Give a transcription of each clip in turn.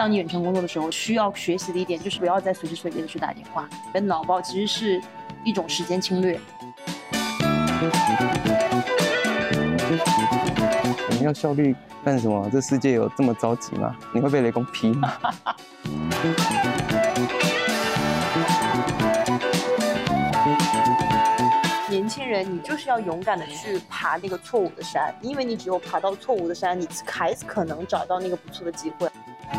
当你远程工作的时候，需要学习的一点就是不要再随时随地的去打电话，你的脑暴其实是一种时间侵略。我们要效率干什么？这世界有这么着急吗？你会被雷公劈吗？年轻人，你就是要勇敢的去爬那个错误的山，因为你只有爬到错误的山，你才可能找到那个不错的机会。嗨，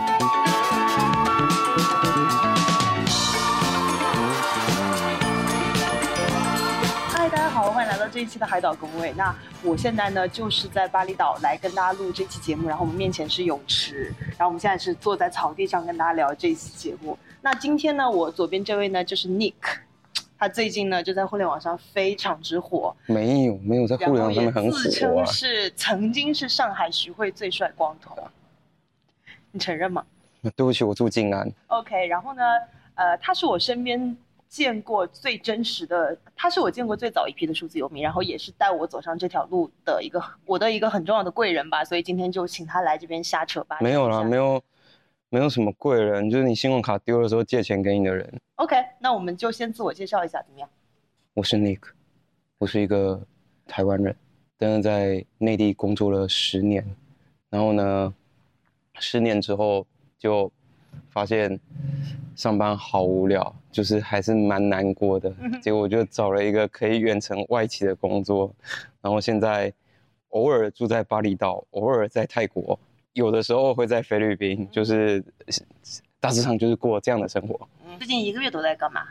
大家好，欢迎来到这一期的海岛工位。那我现在呢，就是在巴厘岛来跟大家录这期节目，然后我们面前是泳池，然后我们现在是坐在草地上跟大家聊这一期节目。那今天呢，我左边这位呢就是 Nick，他最近呢就在互联网上非常之火，没有，没有在互联网上面很火、啊自称啊。是曾经是上海徐汇最帅光头，你承认吗对不起，我住静安。？OK，然后呢，呃，他是我身边见过最真实的，他是我见过最早一批的数字游民，然后也是带我走上这条路的一个我的一个很重要的贵人吧，所以今天就请他来这边瞎扯吧。没有啦，没有。有，没有什么贵人，就是你信用卡丢的时候借钱给你的人。OK，那我们就先自我介绍一下，怎么样？我是 Nick，我是一个台湾人，但是在内地工作了十年，然后呢，十年之后就发现上班好无聊，就是还是蛮难过的。结果我就找了一个可以远程外企的工作，然后现在偶尔住在巴厘岛，偶尔在泰国，有的时候会在菲律宾，就是大致上就是过这样的生活。最近一个月都在干嘛？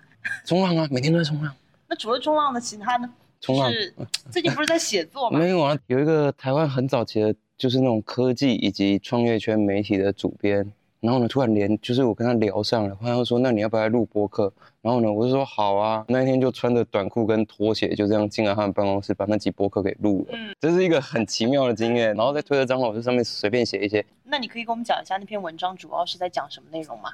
冲浪啊，每天都在冲浪。那除了冲浪的，其他呢？冲浪是 最近不是在写作吗？没有啊，有一个台湾很早期的，就是那种科技以及创业圈媒体的主编，然后呢，突然连就是我跟他聊上了，他就说那你要不要来录播客？然后呢，我就说好啊，那一天就穿着短裤跟拖鞋就这样进了他们办公室，把那集播客给录了。嗯这是一个很奇妙的经验。然后在推特账号这上面随便写一些，那你可以给我们讲一下那篇文章主要是在讲什么内容吗？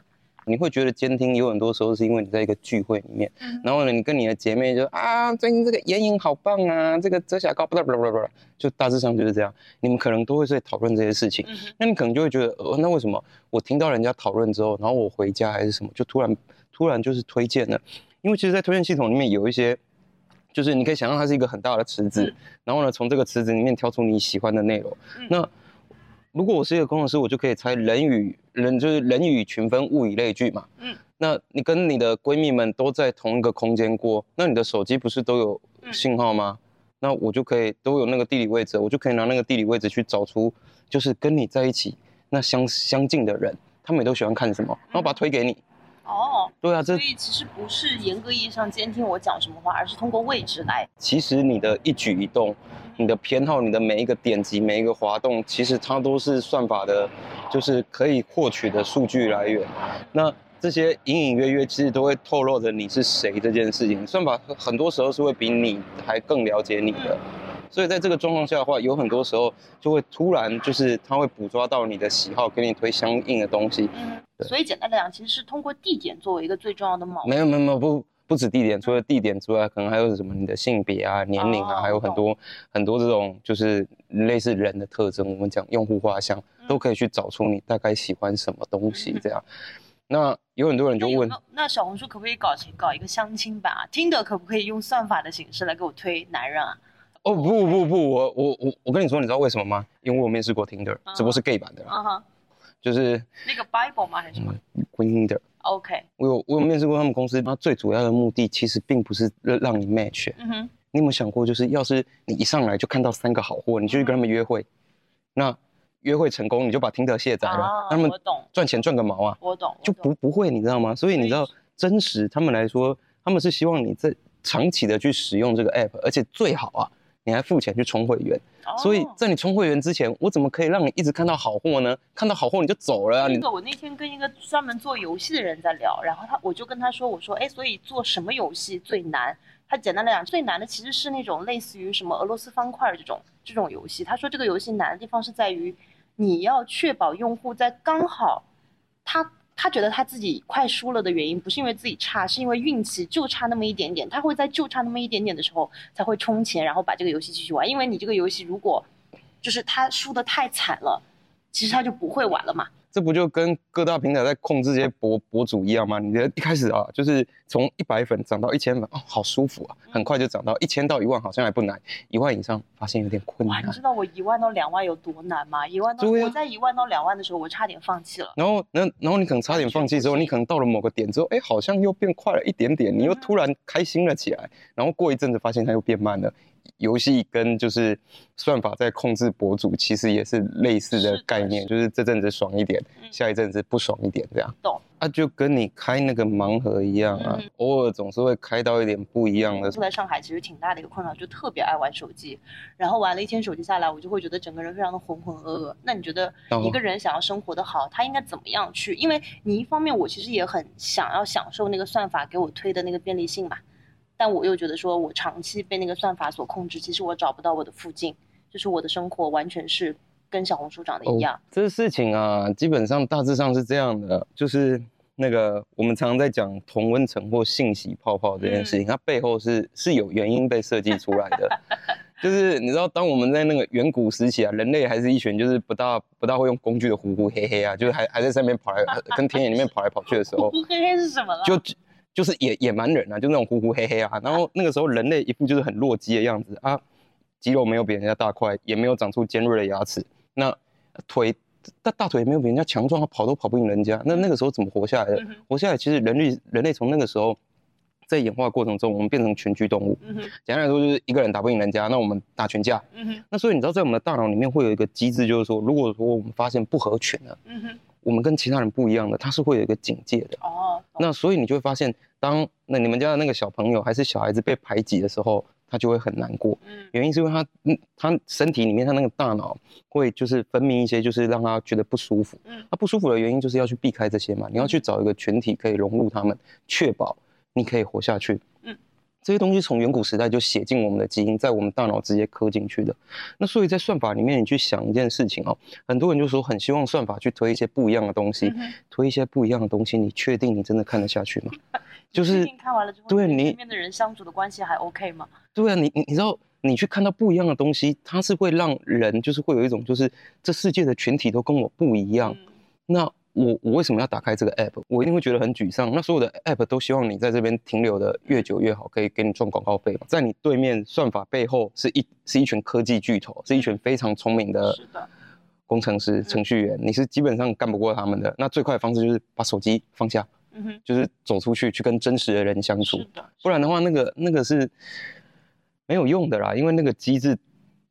你会觉得监听有很多时候是因为你在一个聚会里面，嗯然后呢，你跟你的姐妹就啊，最近这个眼影好棒啊，这个遮瑕膏，不啦不啦不啦不啦，就大致上就是这样。你们可能都会在讨论这些事情，那你可能就会觉得，呃，那为什么我听到人家讨论之后，然后我回家还是什么，就突然突然就是推荐了？因为其实，在推荐系统里面有一些，就是你可以想象它是一个很大的池子，嗯然后呢，从这个池子里面挑出你喜欢的内容。嗯那如果我是一个工程师，我就可以猜人与人就是人以群分，物以类聚嘛。嗯，那你跟你的闺蜜们都在同一个空间过，那你的手机不是都有嗯信号吗？那我就可以都有那个地理位置，我就可以拿那个地理位置去找出，就是跟你在一起那相相近的人，他们也都喜欢看什么，然后把它推给你。哦，对啊，这所以其实不是严格意义上监听我讲什么话，而是通过位置来。其实你的一举一动，你的偏好，你的每一个点击，每一个滑动，其实它都是算法的，就是可以获取的数据来源。那这些隐隐约约，其实都会透露着你是谁这件事情。算法很很多时候是会比你还更了解你的。所以在这个状况下的话，有很多时候就会突然就是它会捕捉到你的喜好，给你推相应的东西。嗯，对所以简单来讲，其实是通过地点作为一个最重要的锚。没有没有没有不不止地点，除了地点之外，可能还有什么你的性别啊、年龄啊，哦还有很多很多这种就是类似人的特征。我们讲用户画像，嗯都可以去找出你大概喜欢什么东西这样。那有很多人就问那小红书可不可以搞搞一个相亲版啊？听的可不可以用算法的形式来给我推男人啊？哦不不不，我我我我跟你说，你知道为什么吗？因为我有面试过 Tinder，只不过是 gay 版的啦，啊哈，就是那个 Bible 吗？还是什么嗯 Tinder。？OK，我有我有面试过他们公司，它最主要的目的其实并不是让让你 match，嗯哼，你有没有想过，就是要是你一上来就看到三个好货，你就去跟他们约会，那约会成功你就把 Tinder 卸载了，啊他们赚钱赚个毛啊，我懂，就我懂不不会，你知道吗？所以你知道真实他们来说，他们是希望你在长期的去使用这个 app，而且最好啊，你还付钱去充会员。所以哦在你充会员之前，我怎么可以让你一直看到好货呢？看到好货你就走了啊！你那个我那天跟一个专门做游戏的人在聊，然后他我就跟他说，我说，哎，所以做什么游戏最难？他简单来讲，最难的其实是那种类似于什么俄罗斯方块这种这种游戏。他说这个游戏难的地方是在于，你要确保用户在刚好他他觉得他自己快输了的原因，不是因为自己差，是因为运气就差那么一点点。他会在就差那么一点点的时候才会充钱，然后把这个游戏继续玩。因为你这个游戏如果就是他输的太惨了，其实他就不会玩了嘛。这不就跟各大平台在控制这些博博主一样吗？你的一开始啊，就是从一百粉涨到一千粉，哦，好舒服啊，很快就涨到一千到一万，好像还不难，一万以上发现有点困，难你。知道我一万到两万有多难吗？一万到我在一万到两万的时候，我差点放弃了。然后，那然后你可能差点放弃之后，你可能到了某个点之后，哎，好像又变快了一点点，你又嗯突然开心了起来。然后过一阵子发现它又变慢了。游戏跟就是算法在控制博主，其实也是类似的的概念，是就是这阵子爽一点，嗯下一阵子不爽一点这样。懂。啊，就跟你开那个盲盒一样啊，嗯偶尔总是会开到一点不一样的。住在上海其实挺大的一个困扰，就特别爱玩手机，然后玩了一天手机下来，我就会觉得整个人非常的浑浑噩噩。那你觉得哦一个人想要生活的好，他应该怎么样去？因为你一方面我其实也很想要享受那个算法给我推的那个便利性嘛，但我又觉得说我长期被那个算法所控制，其实我找不到我的附近，就是我的生活完全是跟小红书长得一样。这事情啊，基本上大致上是这样的，就是那个我们常常在讲同温层或信息泡泡这件事情，它背后是是有原因被设计出来的。就是你知道，当我们在那个远古时期啊，人类还是一群就是不大不大会用工具的呼呼黑黑啊，就是还还在上面跑来跟田野里面跑来跑去的时候，呼黑黑是什么了？就就是野野蛮人啊，就那种呼呼黑黑啊。然后那个时候人类一副就是很弱鸡的样子啊，肌肉没有比人家大块，也没有长出尖锐的牙齿，那腿大大腿也没有比人家强壮，他跑都跑不赢人家。那那个时候怎么活下来的嗯？活下来其实人类人类从那个时候在演化过程中，我们变成群居动物。嗯简单来说就是一个人打不赢人家，那我们打群架。嗯那所以你知道在我们的大脑里面会有一个机制，就是说如果说我们发现不合群了，我们跟其他人不一样的，它是会有一个警戒的。哦，那所以你就会发现，当那你们家的那个小朋友还是小孩子被排挤的时候，他就会很难过。嗯原因是因为他，嗯，他身体里面他那个大脑会就是分泌一些，就是让他觉得不舒服。嗯他不舒服的原因就是要去避开这些嘛，你要去找一个群体可以融入他们，确保你可以活下去。嗯，这些东西从远古时代就写进我们的基因，在我们大脑直接刻进去的。那所以在算法里面，你去想一件事情哦，很多人就说很希望算法去推一些不一样的东西，嗯推一些不一样的东西，你确定你真的看得下去吗？就是近看完了之后，对你身边的人相处的关系还 OK 吗？对啊，你你你知道，你去看到不一样的东西，它是会让人就是会有一种就是这世界的群体都跟我不一样。嗯那我我为什么要打开这个 app？我一定会觉得很沮丧。那所有的 app 都希望你在这边停留的越久越好，可以给你赚广告费嘛。在你对面算法背后是一是一群科技巨头，是一群非常聪明的工程师、程序员，你是基本上干不过他们的。那最快的方式就是把手机放下，嗯哼，就是走出去去跟真实的人相处不然的话，那个那个是没有用的啦，因为那个机制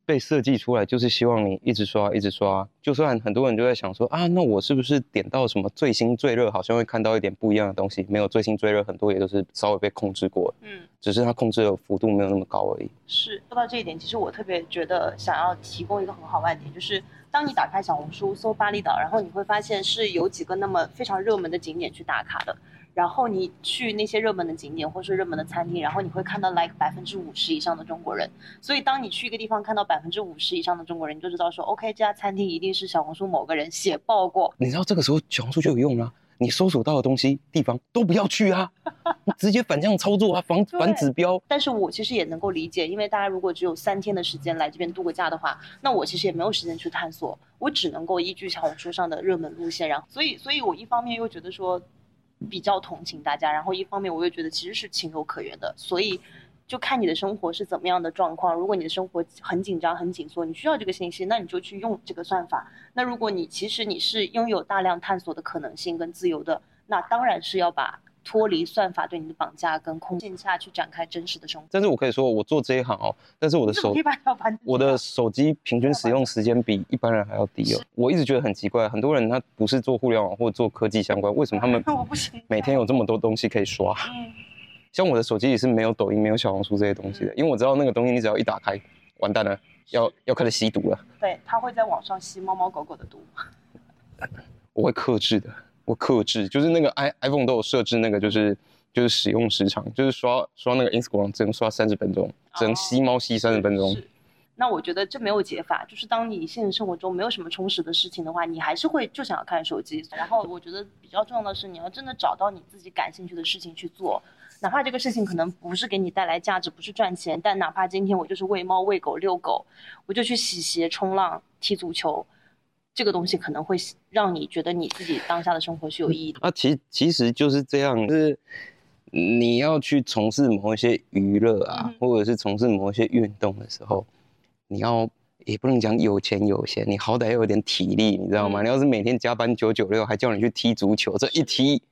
被设计出来就是希望你一直刷，一直刷。就算很多人就在想说啊，那我是不是点到什么最新最热，好像会看到一点不一样的东西？没有最新最热，很多也都是稍微被控制过，嗯。只是它控制的幅度没有那么高而已。是说到这一点，其实我特别觉得想要提供一个很好玩的点，就是当你打开小红书搜巴厘岛，然后你会发现是有几个那么非常热门的景点去打卡的，然后你去那些热门的景点或是热门的餐厅，然后你会看到 like 百分之五十以上的中国人，所以当你去一个地方看到百分之五十以上的中国人，你就知道说 OK 这家餐厅一定是小红书某个人写爆过，你知道这个时候小红书就有用啊、你搜索到的东西地方都不要去啊，直接反向操作啊，反反指标。但是我其实也能够理解，因为大家如果只有三天的时间来这边度个假的话，那我其实也没有时间去探索，我只能够依据小红书上的热门路线，然后所以，所以我一方面又觉得说比较同情大家，然后一方面我又觉得其实是情有可原的，所以就看你的生活是怎么样的状况。如果你的生活很紧张、很紧缩，你需要这个信息，那你就去用这个算法。那如果你其实你是拥有大量探索的可能性跟自由的，那当然是要把脱离算法对你的绑架跟控线下去展开真实的生活。但是我可以说，我做这一行哦，但是我的手我的手机平均使用时间比一般人还要低哦。我一直觉得很奇怪，很多人他不是做互联网或做科技相关，为什么他们 我不行，每天有这么多东西可以刷？嗯，像我的手机里是没有抖音、没有小红书这些东西的，因为我知道那个东西你只要一打开，完蛋了，要要开始吸毒了。对，他会在网上吸猫猫狗狗的毒。我会克制的，我克制，就是那个 i iPhone 都有设置那个就是。就是使用时长，就是刷刷那个 Instagram 只能刷三十分钟，只能吸猫吸三十分钟。是。那我觉得这没有解法，就是当你现实生活中没有什么充实的事情的话，你还是会就想要看手机。然后我觉得比较重要的是，你要真的找到你自己感兴趣的事情去做，哪怕这个事情可能不是给你带来价值，不是赚钱，但哪怕今天我就是喂猫、喂狗、遛狗，我就去洗鞋、冲浪、踢足球，这个东西可能会让你觉得你自己当下的生活是有意义的。啊，其实其实就是这样，就是你要去从事某一些娱乐啊，嗯或者是从事某一些运动的时候，你要也不能讲有钱有闲，你好歹要有点体力，你知道吗？嗯你要是每天加班九九六，还叫你去踢足球，这一踢，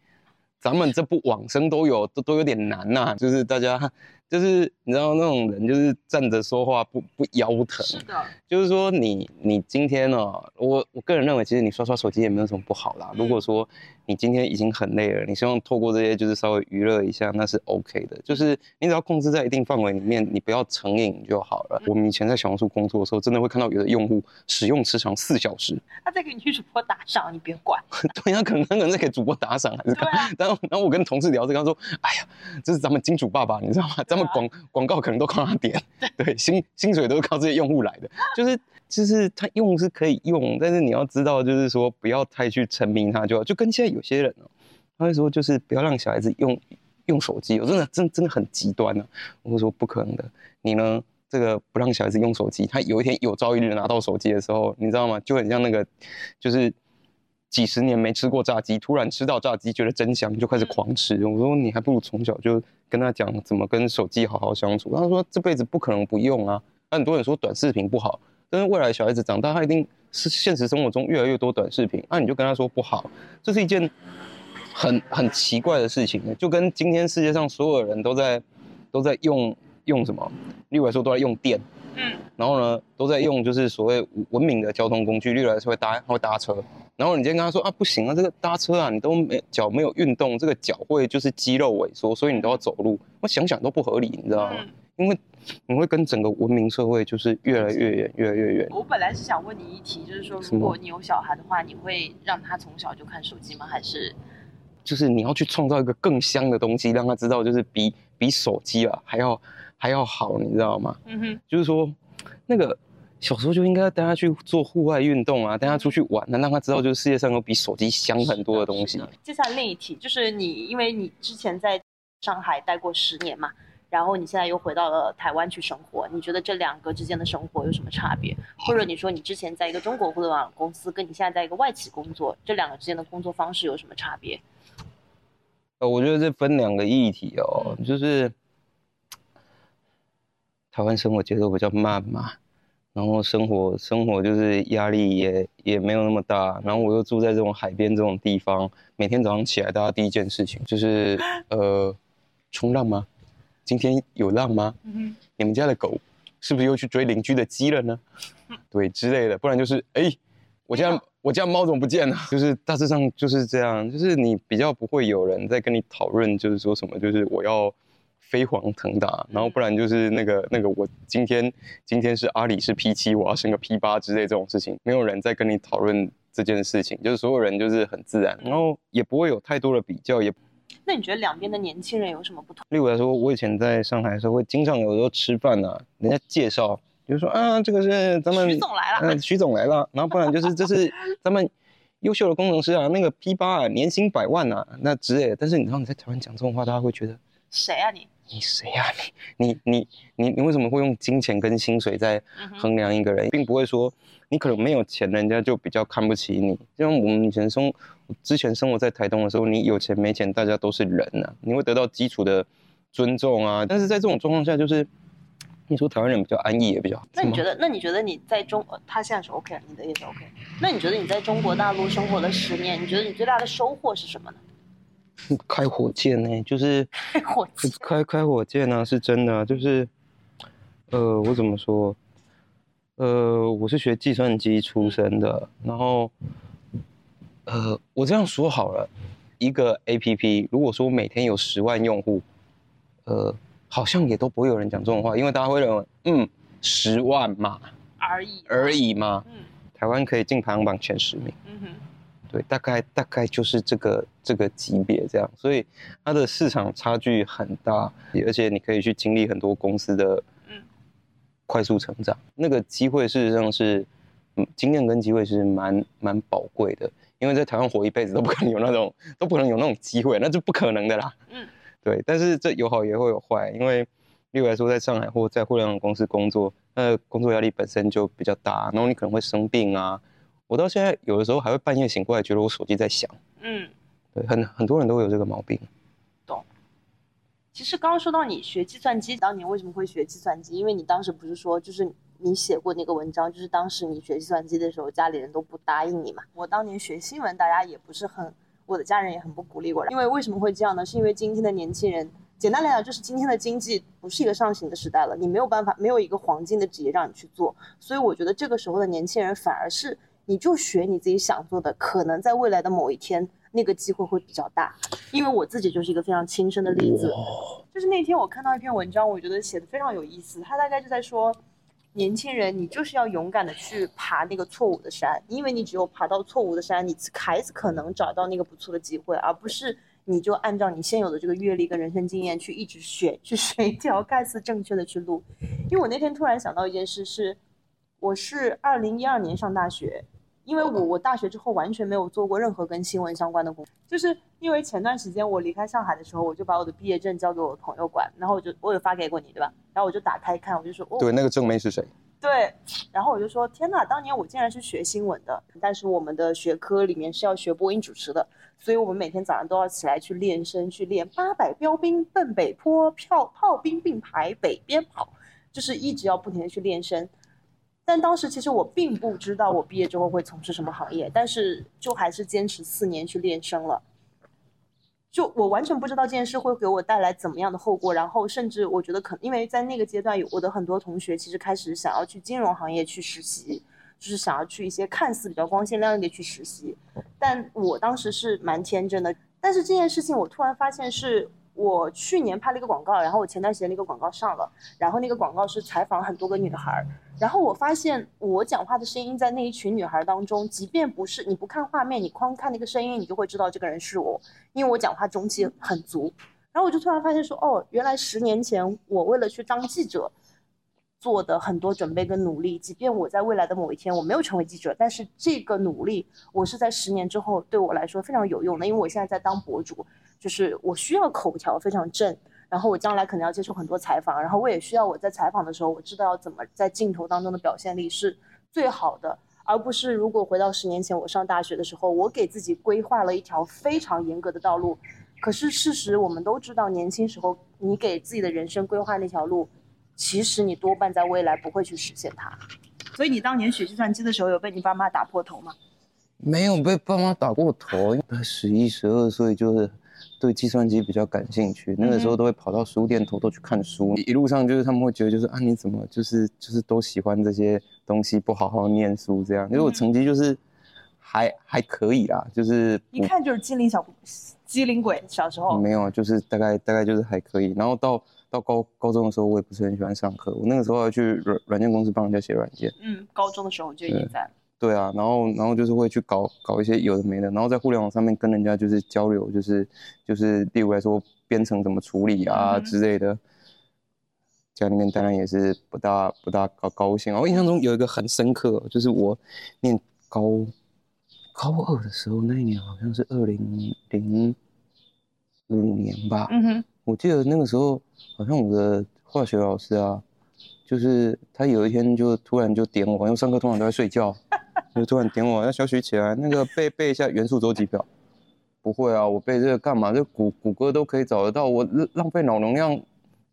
咱们这不往生都有都都有点难呐、就是大家就是你知道那种人，就是站着说话不不腰疼，是的，就是说你你今天呢、我我个人认为，其实你刷刷手机也没有什么不好啦。如果说你今天已经很累了，你希望透过这些就是稍微娱乐一下，那是 OK 的。就是你只要控制在一定范围里面，你不要成瘾就好了。我们以前在小红书工作的时候，真的会看到有的用户使用时长四小时，他在给女主播打赏，你别管。对，他可能他可能在给主播打赏还是干嘛 然后然后我跟同事聊这个，他说：“哎呀，这是咱们金主爸爸，你知道吗？咱们广广告可能都靠他点，对，薪薪水都是靠这些用户来的。就是就是他用是可以用，但是你要知道，就是说不要太去沉迷它就好。就跟现在有些人哦，他会说就是不要让小孩子用用手机，我真的真真的很极端呢、我会说不可能的，你呢？”这个不让小孩子用手机，他有一天有朝一日拿到手机的时候，你知道吗？就很像那个，就是几十年没吃过炸鸡，突然吃到炸鸡觉得真香，就开始狂吃。我说你还不如从小就跟他讲怎么跟手机好好相处。他说这辈子不可能不用啊。那很多人说短视频不好，但是未来小孩子长大，他一定是现实生活中越来越多短视频，那你就跟他说不好，这是一件很很奇怪的事情。就跟今天世界上所有人都在都在用用什么，例如来说都在用电。嗯，然后呢，都在用就是所谓文明的交通工具，例如来说会搭会搭车。然后你今天跟他说啊，不行啊，这个搭车啊，你都没脚没有运动，这个脚会就是肌肉萎缩，所以你都要走路。我想想都不合理，你知道吗？嗯因为你会跟整个文明社会就是越来越远，越来越远。我本来是想问你一题，就是说，如果你有小孩的话，你会让他从小就看手机吗？还是就是你要去创造一个更香的东西，让他知道就是比比手机啊还要还要好，你知道吗？嗯哼，就是说，那个小时候就应该带他去做户外运动啊，带他出去玩啊，让他知道就是世界上有比手机香很多的东西。接下来另一题就是你，因为你之前在上海待过十年嘛，然后你现在又回到了台湾去生活，你觉得这两个之间的生活有什么差别？或者你说你之前在一个中国互联网公司，跟你现在在一个外企工作，这两个之间的工作方式有什么差别？呃，我觉得这分两个议题哦，就是台湾生活节奏比较慢嘛，然后生活生活就是压力也也没有那么大，然后我又住在这种海边这种地方，每天早上起来，大家第一件事情就是 呃，冲浪吗？今天有浪吗？嗯你们家的狗是不是又去追邻居的鸡了呢？对之类的，不然就是哎、我家我家猫怎么不见了？就是大致上就是这样，就是你比较不会有人在跟你讨论，就是说什么，就是我要飞黄腾达，然后不然就是那个那个我今天今天是阿里是 P 七，我要升个 P 八之类这种事情，没有人在跟你讨论这件事情，就是所有人就是很自然，然后也不会有太多的比较，也那你觉得两边的年轻人有什么不同？例如来说，我以前在上海的时候，会经常有时候吃饭啊，人家介绍，比如说啊，这个是咱们徐总来了，嗯，徐总来了，然后不然就是 这是咱们优秀的工程师啊，那个 P 八啊，年薪百万啊，那之类的。但是你知道你在台湾讲这种话，大家会觉得谁啊你？你谁呀、你你你你你为什么会用金钱跟薪水在衡量一个人，并不会说你可能没有钱，人家就比较看不起你。就像我们以前生之前生活在台东的时候，你有钱没钱，大家都是人呐、你会得到基础的尊重啊。但是在这种状况下，就是你说台湾人比较安逸也比较好。那你觉得？那你觉得你在中，呃他现在是 OK，你的也是 OK。那你觉得你在中国大陆生活了十年，你觉得你最大的收获是什么呢？开火箭呢、就是开火箭，开开火箭呢、是真的啊、就是呃，我怎么说？呃，我是学计算机出身的，然后呃，我这样说好了，一个 A P P 如果说每天有十万用户，呃，好像也都不会有人讲这种话，因为大家会认为，嗯，十万嘛而已。而。已嘛，嗯台湾可以进排行榜前十名。嗯哼，对，大概大概就是这个这个级别这样，所以它的市场差距很大，而且你可以去经历很多公司的嗯。快速成长，那个机会事实上是，嗯，经验跟机会是蛮蛮宝贵的，因为在台湾活一辈子都不可能有那种都不可能有那种机会，那是不可能的啦。嗯，对，但是这有好也会有坏，因为例如来说，在上海或在互联网公司工作，那工作压力本身就比较大，然后你可能会生病啊，我到现在有的时候还会半夜醒过来，觉得我手机在响。嗯，对，很很多人都会有这个毛病。懂其实刚刚说到你学计算机，当年为什么会学计算机？因为你当时不是说，就是你写过那个文章，就是当时你学计算机的时候，家里人都不答应你嘛。我当年学新闻，大家也不是很，我的家人也很不鼓励我。因为为什么会这样呢？是因为今天的年轻人，简单来讲就是今天的经济不是一个上行的时代了，你没有办法，没有一个黄金的职业让你去做。所以我觉得这个时候的年轻人反而是，你就学你自己想做的，可能在未来的某一天。那个机会会比较大，因为我自己就是一个非常亲身的例子。就是那天我看到一篇文章，我觉得写的非常有意思。他大概就在说，年轻人，你就是要勇敢的去爬那个错误的山，因为你只有爬到错误的山，你才可能找到那个不错的机会，而不是你就按照你现有的这个阅历跟人生经验去一直选，去选一条看似正确的去路。因为我那天突然想到一件事，是我是二零一二年上大学。因为我我大学之后完全没有做过任何跟新闻相关的工作，就是因为前段时间我离开上海的时候，我就把我的毕业证交给我的朋友管，然后我就我有发给过你对吧？然后我就打开看，我就说哦，对，那个正妹是谁？对，然后我就说，天哪，当年我竟然是学新闻的，但是我们的学科里面是要学播音主持的，所以我们每天早上都要起来去练声，去练八百标兵奔北坡，炮炮兵并排北边跑，就是一直要不停的去练声。但当时其实我并不知道我毕业之后会从事什么行业，但是就还是坚持四年去练声了。就我完全不知道这件事会给我带来怎么样的后果，然后甚至我觉得可能因为在那个阶段，有我的很多同学其实开始想要去金融行业去实习，就是想要去一些看似比较光鲜亮丽的去实习。但我当时是蛮天真的，但是这件事情我突然发现是。我去年拍了一个广告，然后我前段时间那个广告上了，然后那个广告是采访很多个女孩儿，然后我发现我讲话的声音在那一群女孩儿当中，即便不是你不看画面，你光看那个声音，你就会知道这个人是我，因为我讲话中气很足。然后我就突然发现说，哦，原来十年前我为了去当记者做的很多准备跟努力，即便我在未来的某一天我没有成为记者，但是这个努力我是在十年之后对我来说非常有用的，因为我现在在当博主。就是我需要口条非常正，然后我将来可能要接受很多采访，然后我也需要我在采访的时候，我知道怎么在镜头当中的表现力是最好的，而不是如果回到十年前我上大学的时候，我给自己规划了一条非常严格的道路，可是事实我们都知道，年轻时候你给自己的人生规划那条路，其实你多半在未来不会去实现它。所以你当年学计算机的时候，有被你爸妈打破头吗？没有被爸妈打过头，十一十二岁就是。对计算机比较感兴趣，那个时候都会跑到书店偷偷去看书。一路上就是他们会觉得，就是啊，你怎么就是就是都喜欢这些东西，不好好念书这样。因为我成绩就是还还可以啦，就是一看就是机灵小机灵鬼。小时候没有，就是大概大概就是还可以。然后到到高高中的时候，我也不是很喜欢上课。我那个时候要去软软件公司帮人家写软件。嗯，高中的时候就已经在。对啊，然后然后就是会去搞搞一些有的没的，然后在互联网上面跟人家就是交流，就是就是例如来说编程怎么处理啊之类的。家里面当然也是不大不大高高兴啊。我印象中有一个很深刻，就是我念高高二的时候，那一年好像是二零零五年吧。嗯哼。我记得那个时候好像我的化学老师啊，就是他有一天就突然就点我，因为上课通常都在睡觉。就突然点我，要小许起来，那个背背一下元素周期表。不会啊，我背这个干嘛？这谷谷歌都可以找得到，我浪费脑容量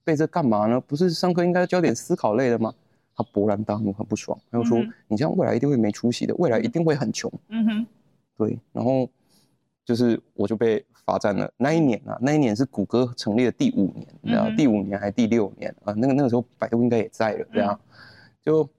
背这干嘛呢？不是上课应该教点思考类的吗？他勃然大怒，很不爽，他就说：“你这样未来一定会没出息的，未来一定会很穷。”嗯哼，对。然后就是我就被罚站了。那一年啊，那一年是谷歌成立的第五年，你知道第五年还是第六年啊？那个那个时候百度应该也在了，这样就。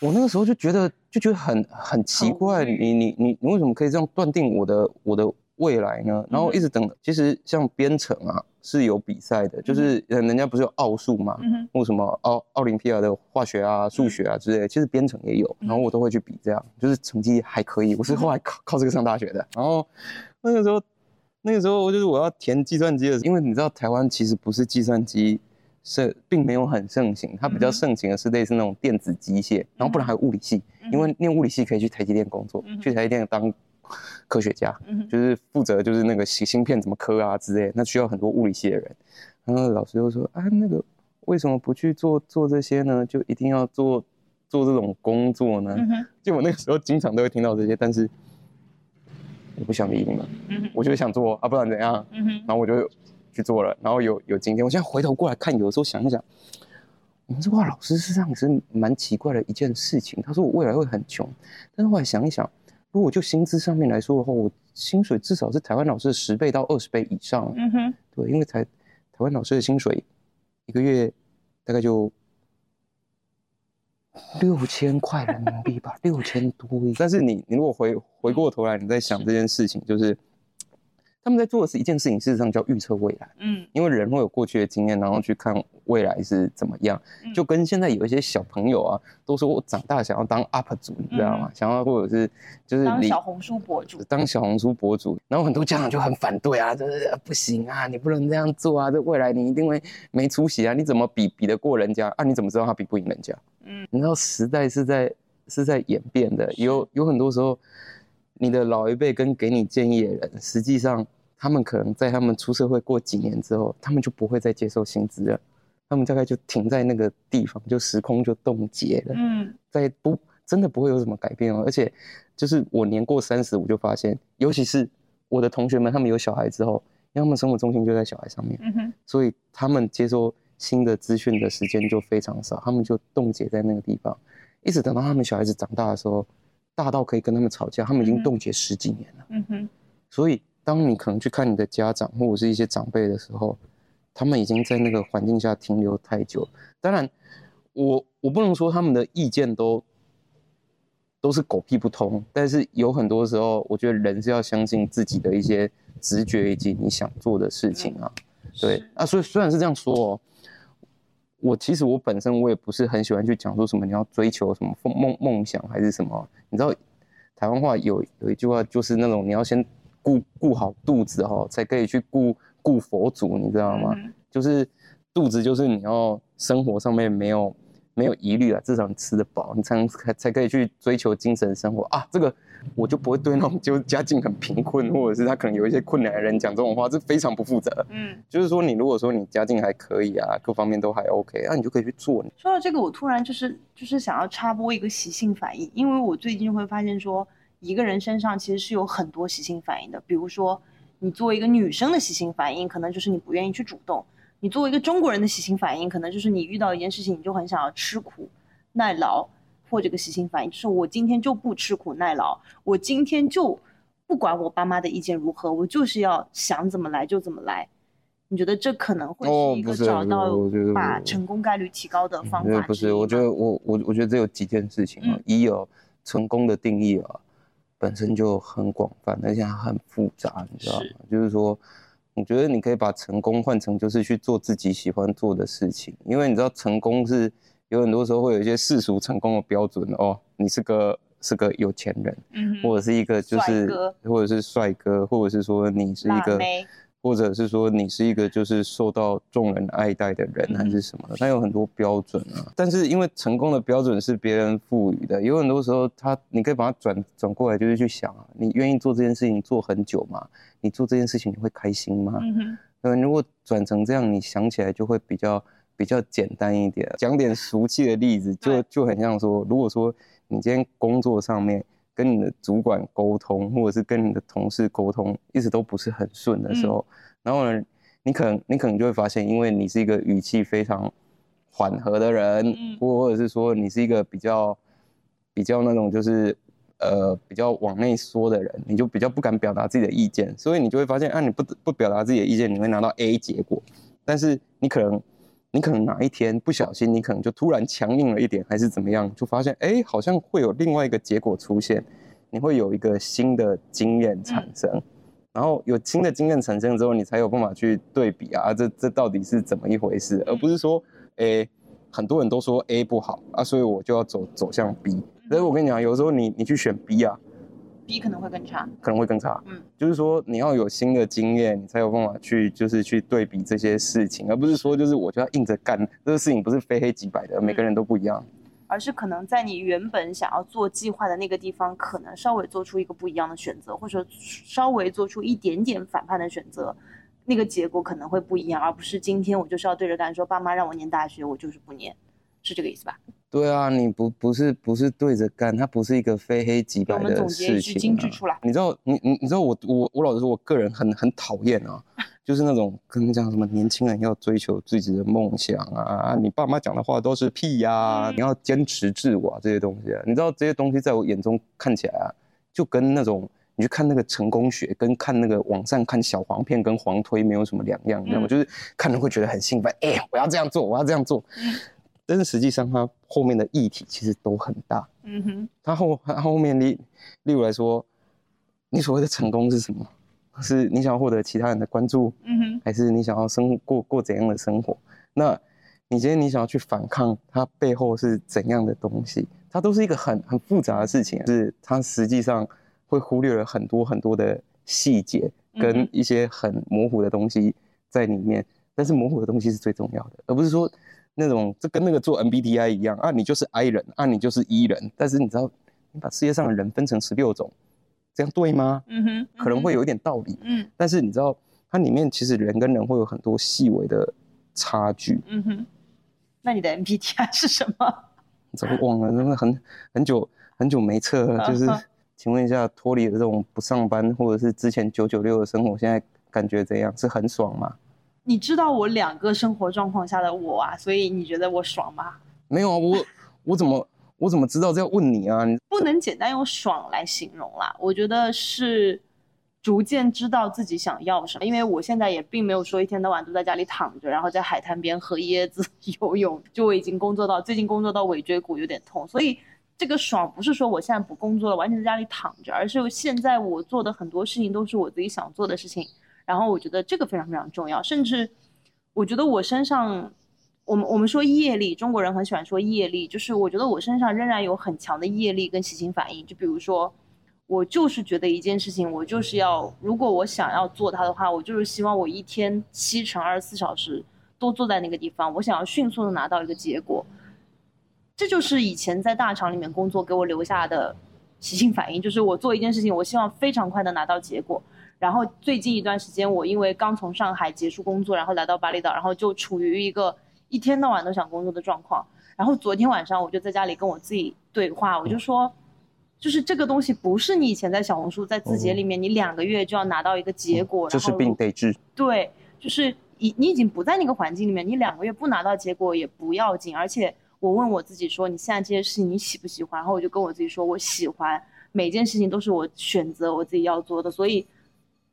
我那个时候就觉得就觉得很很奇怪，你你你你为什么可以这样断定我的我的未来呢？然后一直等，其实像编程啊是有比赛的，就是人家不是有奥数嘛，或什么奥奥林匹亚的化学啊、数学啊之类，其实编程也有，然后我都会去比，这样就是成绩还可以。我是后来靠靠这个上大学的，然后那个时候那个时候就是我要填计算机的，因为你知道台湾其实不是计算机。是并没有很盛行，它比较盛行的是类似那种电子机械，然后不然还有物理系，因为念物理系可以去台积电工作，去台积电当科学家，就是负责就是那个芯芯片怎么刻啊之类，那需要很多物理系的人。然后老师就说啊，那个为什么不去做做这些呢？就一定要做做这种工作呢？就我那个时候经常都会听到这些，但是我不想理你们，嗯，我就想做啊，不然怎样？嗯，然后我就去做了，然后有有今天，我现在回头过来看，有的时候想一想，我们这话老师实际上也是蛮奇怪的一件事情。他说我未来会很穷，但是后来想一想，如果就薪资上面来说的话，我薪水至少是台湾老师的十倍到二十倍以上。嗯哼，对，因为台台湾老师的薪水一个月大概就六千块人民币吧，六千多。但是你你如果回回过头来，你在想这件事情，就是他们在做的是一件事情，事实上叫预测未来。嗯，因为人会有过去的经验，然后去看未来是怎么样，嗯就跟现在有一些小朋友啊，都说我长大想要当 UP 主，你知道吗？想要或者是就是理当小红书博主，当小红书博主，然后很多家长就很反对啊，就是呃不行啊，你不能这样做啊，这未来你一定会没出息啊，你怎么比比得过人家啊？你怎么知道他比不赢人家？嗯，你知道时代是在是在演变的，有有很多时候，你的老一辈跟给你建议的人，实际上他们可能在他们出社会过几年之后，他们就不会再接受薪资了，他们大概就停在那个地方，就时空就冻结了。嗯在不真的不会有什么改变哦。而且就是我年过三十，我就发现，尤其是我的同学们，他们有小孩之后，因为他们生活重心就在小孩上面，嗯哼，所以他们接收新的资讯的时间就非常少，他们就冻结在那个地方，一直等到他们小孩子长大的时候，大到可以跟他们吵架，他们已经嗯冻结十几年了。嗯哼，所以，当你可能去看你的家长或者是一些长辈的时候，他们已经在那个环境下停留太久。当然，我我不能说他们的意见都都是狗屁不通，但是有很多时候，我觉得人是要相信自己的一些直觉以及你想做的事情啊。对啊，所以虽然是这样说哦，我其实我本身我也不是很喜欢去讲说什么你要追求什么梦梦梦想还是什么，你知道台湾话有有一句话就是那种你要先顾顾好肚子哈、哦，才可以去顾顾佛祖，你知道吗？嗯就是肚子就是你要生活上面没有没有疑虑啊，至少你吃得饱，你才能才才可以去追求精神生活啊。这个我就不会对那种就家境很贫困或者是他可能有一些困难的人讲这种话，这非常不负责。嗯。就是说，你如果说你家境还可以啊，各方面都还 OK，那、你就可以去做。说到这个，我突然就是就是想要插播一个习性反应，因为我最近会发现说，一个人身上其实是有很多习性反应的。比如说，你作为一个女生的习性反应，可能就是你不愿意去主动；你作为一个中国人的习性反应，可能就是你遇到一件事情，你就很想要吃苦耐劳，或这个习性反应就是我今天就不吃苦耐劳，我今天就不管我爸妈的意见如何，我就是要想怎么来就怎么来。你觉得这可能会是一个找到把成功概率提高的方法不是，我觉得我我我觉得这有几件事情啊。嗯一有，成功的定义啊，本身就很广泛，而且它很复杂，你知道吗是？就是说，我觉得你可以把成功换成就是去做自己喜欢做的事情，因为你知道成功是有很多时候会有一些世俗成功的标准哦，你是个是个有钱人，嗯，或者是一个就是或者是帅哥，或者是说你是一个或者是说你是一个就是受到众人爱戴的人，还是什么的，它有很多标准啊。但是因为成功的标准是别人赋予的，有很多时候他你可以把它转转过来，就是去想啊，你愿意做这件事情做很久吗？你做这件事情你会开心吗？嗯哼，嗯，如果转成这样，你想起来就会比较比较简单一点。讲点俗气的例子，就就很像说，如果说你今天工作上面跟你的主管沟通，或者是跟你的同事沟通，一直都不是很顺的时候，然后呢，你可能你可能就会发现，因为你是一个语气非常缓和的人，嗯。或或者是说你是一个比较比较那种就是呃比较往内缩的人，你就比较不敢表达自己的意见，所以你就会发现啊，你不不表达自己的意见，你会拿到 A 结果，但是你可能你可能哪一天不小心，你可能就突然强硬了一点，还是怎么样，就发现哎，好像会有另外一个结果出现，你会有一个新的经验产生。然后有新的经验产生之后，你才有办法去对比啊，这这到底是怎么一回事，而不是说，诶，很多人都说 A 不好啊，所以我就要走走向 B。所以我跟你讲，有时候你你去选 B 啊，B 可能会更差。可能会更差。嗯，就是说你要有新的经验，你才有办法去就是去对比这些事情，而不是说就是我就要硬着干，这个事情不是非黑即白的，每个人都不一样。而是可能在你原本想要做计划的那个地方，可能稍微做出一个不一样的选择，或者说稍微做出一点点反叛的选择，那个结果可能会不一样，而不是今天我就是要对着干说爸妈让我念大学，我就是不念，是这个意思吧？对啊，你不不是不是对着干，它不是一个非黑即白给我们总的结一句事情、啊。金句出来。你知道，你你你知道我我我老实说，我个人很很讨厌啊，就是那种跟你讲什么年轻人要追求自己的梦想啊，你爸妈讲的话都是屁呀、嗯你要坚持自我啊这些东西啊，你知道这些东西在我眼中看起来啊，就跟那种你去看那个成功学，跟看那个网上看小黄片跟黄推没有什么两样，你知道吗？嗯就是看了会觉得很兴奋，哎、我要这样做，我要这样做，嗯但是实际上它后面的议题其实都很大。嗯哼，它后它后面例例如来说，你所谓的成功是什么？是你想要获得其他人的关注，嗯哼，还是你想要生过过怎样的生活？那你今天你想要去反抗它背后是怎样的东西？它都是一个很很复杂的事情，是它实际上会忽略了很多很多的细节嗯跟一些很模糊的东西在里面。但是模糊的东西是最重要的，而不是说那种这跟那个做 MBTI 一样啊，你就是 I 人啊，你就是 E 人。但是你知道，你把世界上的人分成十六种，这样对吗？嗯哼，可能会有一点道理，嗯但是你知道，它里面其实人跟人会有很多细微的差距，嗯哼。那你的 MBTI 是什么？早就忘了，真的很很久很久没测了。就是请问一下，脱离了这种不上班或者是之前九九六的生活，现在感觉怎样？是很爽吗？你知道我两个生活状况下的我啊，所以你觉得我爽吗？没有啊，我 我怎么我怎么知道这要问你啊？你不能简单用爽来形容啦，我觉得是逐渐知道自己想要什么。因为我现在也并没有说一天到晚都在家里躺着，然后在海滩边喝椰子、游泳，就我已经工作到最近工作到尾椎骨有点痛，所以这个爽不是说我现在不工作了，完全在家里躺着，而是现在我做的很多事情都是我自己想做的事情，然后我觉得这个非常非常重要，甚至我觉得我身上。我们我们说业力，中国人很喜欢说业力，就是我觉得我身上仍然有很强的业力跟习性反应。就比如说，我就是觉得一件事情，我就是要，如果我想要做它的话，我就是希望我一天七乘二十四小时都坐在那个地方，我想要迅速的拿到一个结果。这就是以前在大厂里面工作给我留下的习性反应，就是我做一件事情，我希望非常快的拿到结果。然后最近一段时间，我因为刚从上海结束工作，然后来到巴厘岛，然后就处于一个一天到晚都想工作的状况。然后昨天晚上我就在家里跟我自己对话，我就说，就是这个东西不是你以前在小红书在字节里面，你两个月就要拿到一个结果，这是病得治。对，就是你你已经不在那个环境里面，你两个月不拿到结果也不要紧。而且我问我自己说，你现在这些事情你喜不喜欢？然后我就跟我自己说，我喜欢，每件事情都是我选择我自己要做的，所以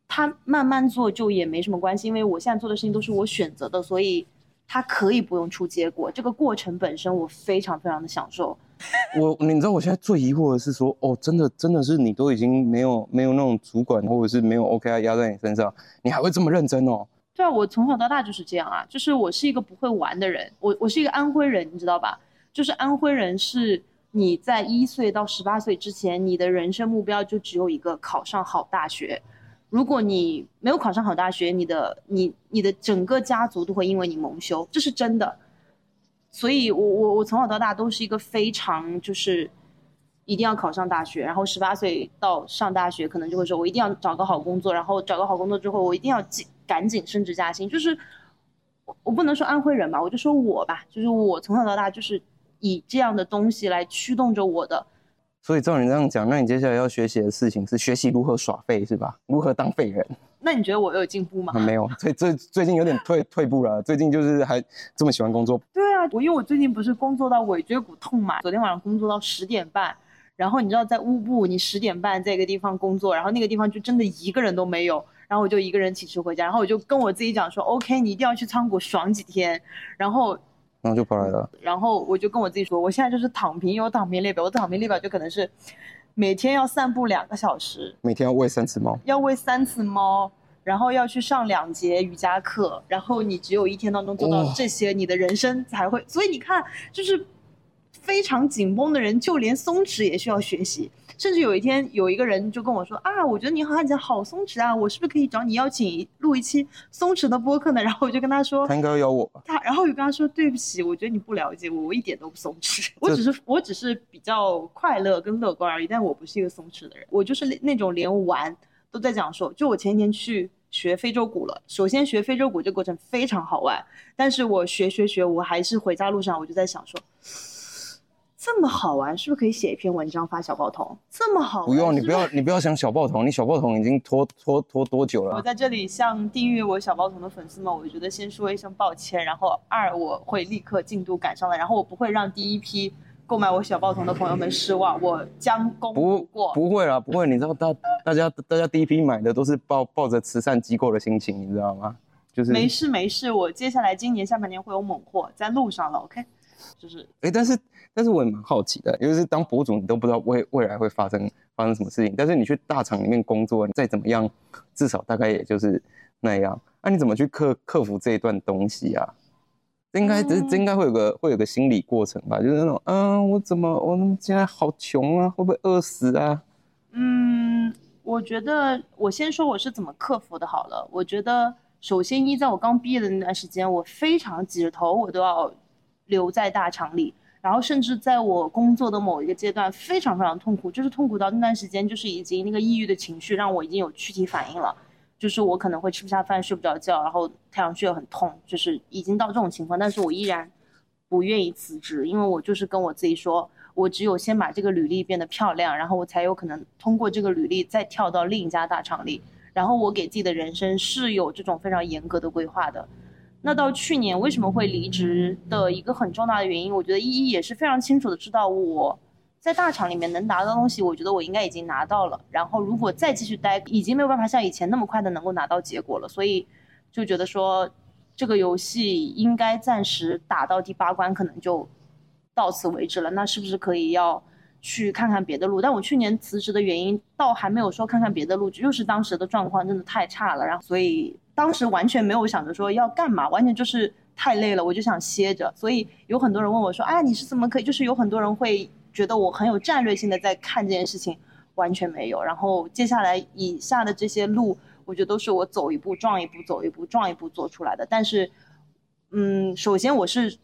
他慢慢做就也没什么关系，因为我现在做的事情都是我选择的，所以他可以不用出结果。这个过程本身我非常非常的享受。我你知道我现在最疑惑的是说，哦，真的真的是你都已经没有没有那种主管或者是没有 OKR 压在你身上，你还会这么认真哦？对啊，我从小到大就是这样啊，就是我是一个不会玩的人，我我是一个安徽人，你知道吧？就是安徽人是你在一岁到十八岁之前，你的人生目标就只有一个，考上好大学。如果你没有考上好大学，你的你你的整个家族都会因为你蒙羞，这是真的。所以我我我从小到大都是一个非常就是一定要考上大学，然后十八岁到上大学，可能就会说我一定要找个好工作，然后找个好工作之后，我一定要进赶紧升职加薪。就是我我不能说安徽人吧，我就说我吧，就是我从小到大就是以这样的东西来驱动着我的。所以照你这样讲，那你接下来要学习的事情是学习如何耍废，是吧？如何当废人？那你觉得我有进步吗？啊、没有，最最最近有点退退步了。最近就是还这么喜欢工作，对啊，我因为我最近不是工作到尾椎骨痛嘛，昨天晚上工作到十点半，然后你知道在乌布，你十点半在一个地方工作，然后那个地方就真的一个人都没有，然后我就一个人骑车回家，然后我就跟我自己讲说，OK，你一定要去仓谷爽几天，然后然后就跑来了。然后我就跟我自己说，我现在就是躺平，有躺平列表，我躺平列表就可能是每天要散步两个小时，每天要喂三次猫，要喂三次猫，然后要去上两节瑜伽课，然后你只有一天当中做到这些，你的人生才会。所以你看，就是非常紧绷的人，就连松弛也需要学习。甚至有一天，有一个人就跟我说啊，我觉得你好像讲好松弛啊，我是不是可以找你邀请录一期松弛的播客呢？然后我就跟他说他，应该要咬我吧？他，然后我就跟他说，对不起，我觉得你不了解我，我一点都不松弛，我只是我只是比较快乐跟乐观而已，但我不是一个松弛的人，我就是那那种连玩都在讲说，就我前几天去学非洲鼓了，首先学非洲鼓这个过程非常好玩，但是我学学学，我还是回家路上我就在想说，这么好玩，是不是可以写一篇文章发小报童？这么好玩，不用，你不要，你不要想小报童，你小报童已经拖拖拖多久了啊？我在这里向订阅我小报童的粉丝们，我觉得先说一声抱歉，然后二我会立刻进度赶上来，然后我不会让第一批购买我小报童的朋友们失望，我将功补不过。不会啦，不会。你知道大大家大家第一批买的都是抱抱着慈善机构的心情，你知道吗？就是没事没事，我接下来今年下半年会有猛货在路上了，OK？就是哎，但是但是我也蛮好奇的，因为是当博主，你都不知道未未来会发生发生什么事情。但是你去大厂里面工作，你再怎么样，至少大概也就是那样。那、你怎么去克克服这一段东西啊？这应该这这应该会有个会有个心理过程吧？就是那种，嗯，我怎么我现在好穷啊？会不会饿死啊？嗯，我觉得我先说我是怎么克服的好了。我觉得首先一，在我刚毕业的那段时间，我非常挤着头，我都要留在大厂里。然后甚至在我工作的某一个阶段，非常非常痛苦，就是痛苦到那段时间，就是已经那个抑郁的情绪让我已经有躯体反应了，就是我可能会吃不下饭、睡不着觉，然后太阳穴很痛，就是已经到这种情况，但是我依然不愿意辞职，因为我就是跟我自己说，我只有先把这个履历变得漂亮，然后我才有可能通过这个履历再跳到另一家大厂里。然后我给自己的人生是有这种非常严格的规划的。那到去年为什么会离职的一个很重大的原因，我觉得依依也是非常清楚的知道我在大厂里面能拿到东西，我觉得我应该已经拿到了。然后如果再继续待，已经没有办法像以前那么快的能够拿到结果了，所以就觉得说这个游戏应该暂时打到第八关，可能就到此为止了。那是不是可以要去看看别的路？但我去年辞职的原因倒还没有说看看别的路，就是当时的状况真的太差了，然后所以当时完全没有想着说要干嘛，完全就是太累了，我就想歇着。所以有很多人问我说：“啊，你是怎么可以？”就是有很多人会觉得我很有战略性的在看这件事情，完全没有。然后接下来以下的这些路，我觉得都是我走一步撞一步，走一步撞一步做出来的。但是，嗯，首先我是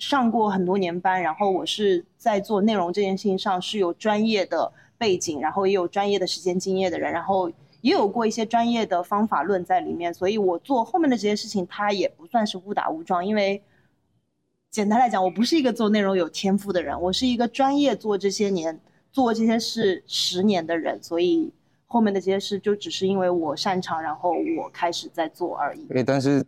上过很多年班，然后我是在做内容这件事情上是有专业的背景，然后也有专业的时间经验的人，然后也有过一些专业的方法论在里面，所以我做后面的这些事情，它也不算是误打误撞，因为简单来讲，我不是一个做内容有天赋的人，我是一个专业做这些年做这些事十年的人，所以后面的这些事就只是因为我擅长，然后我开始在做而已。哎，但是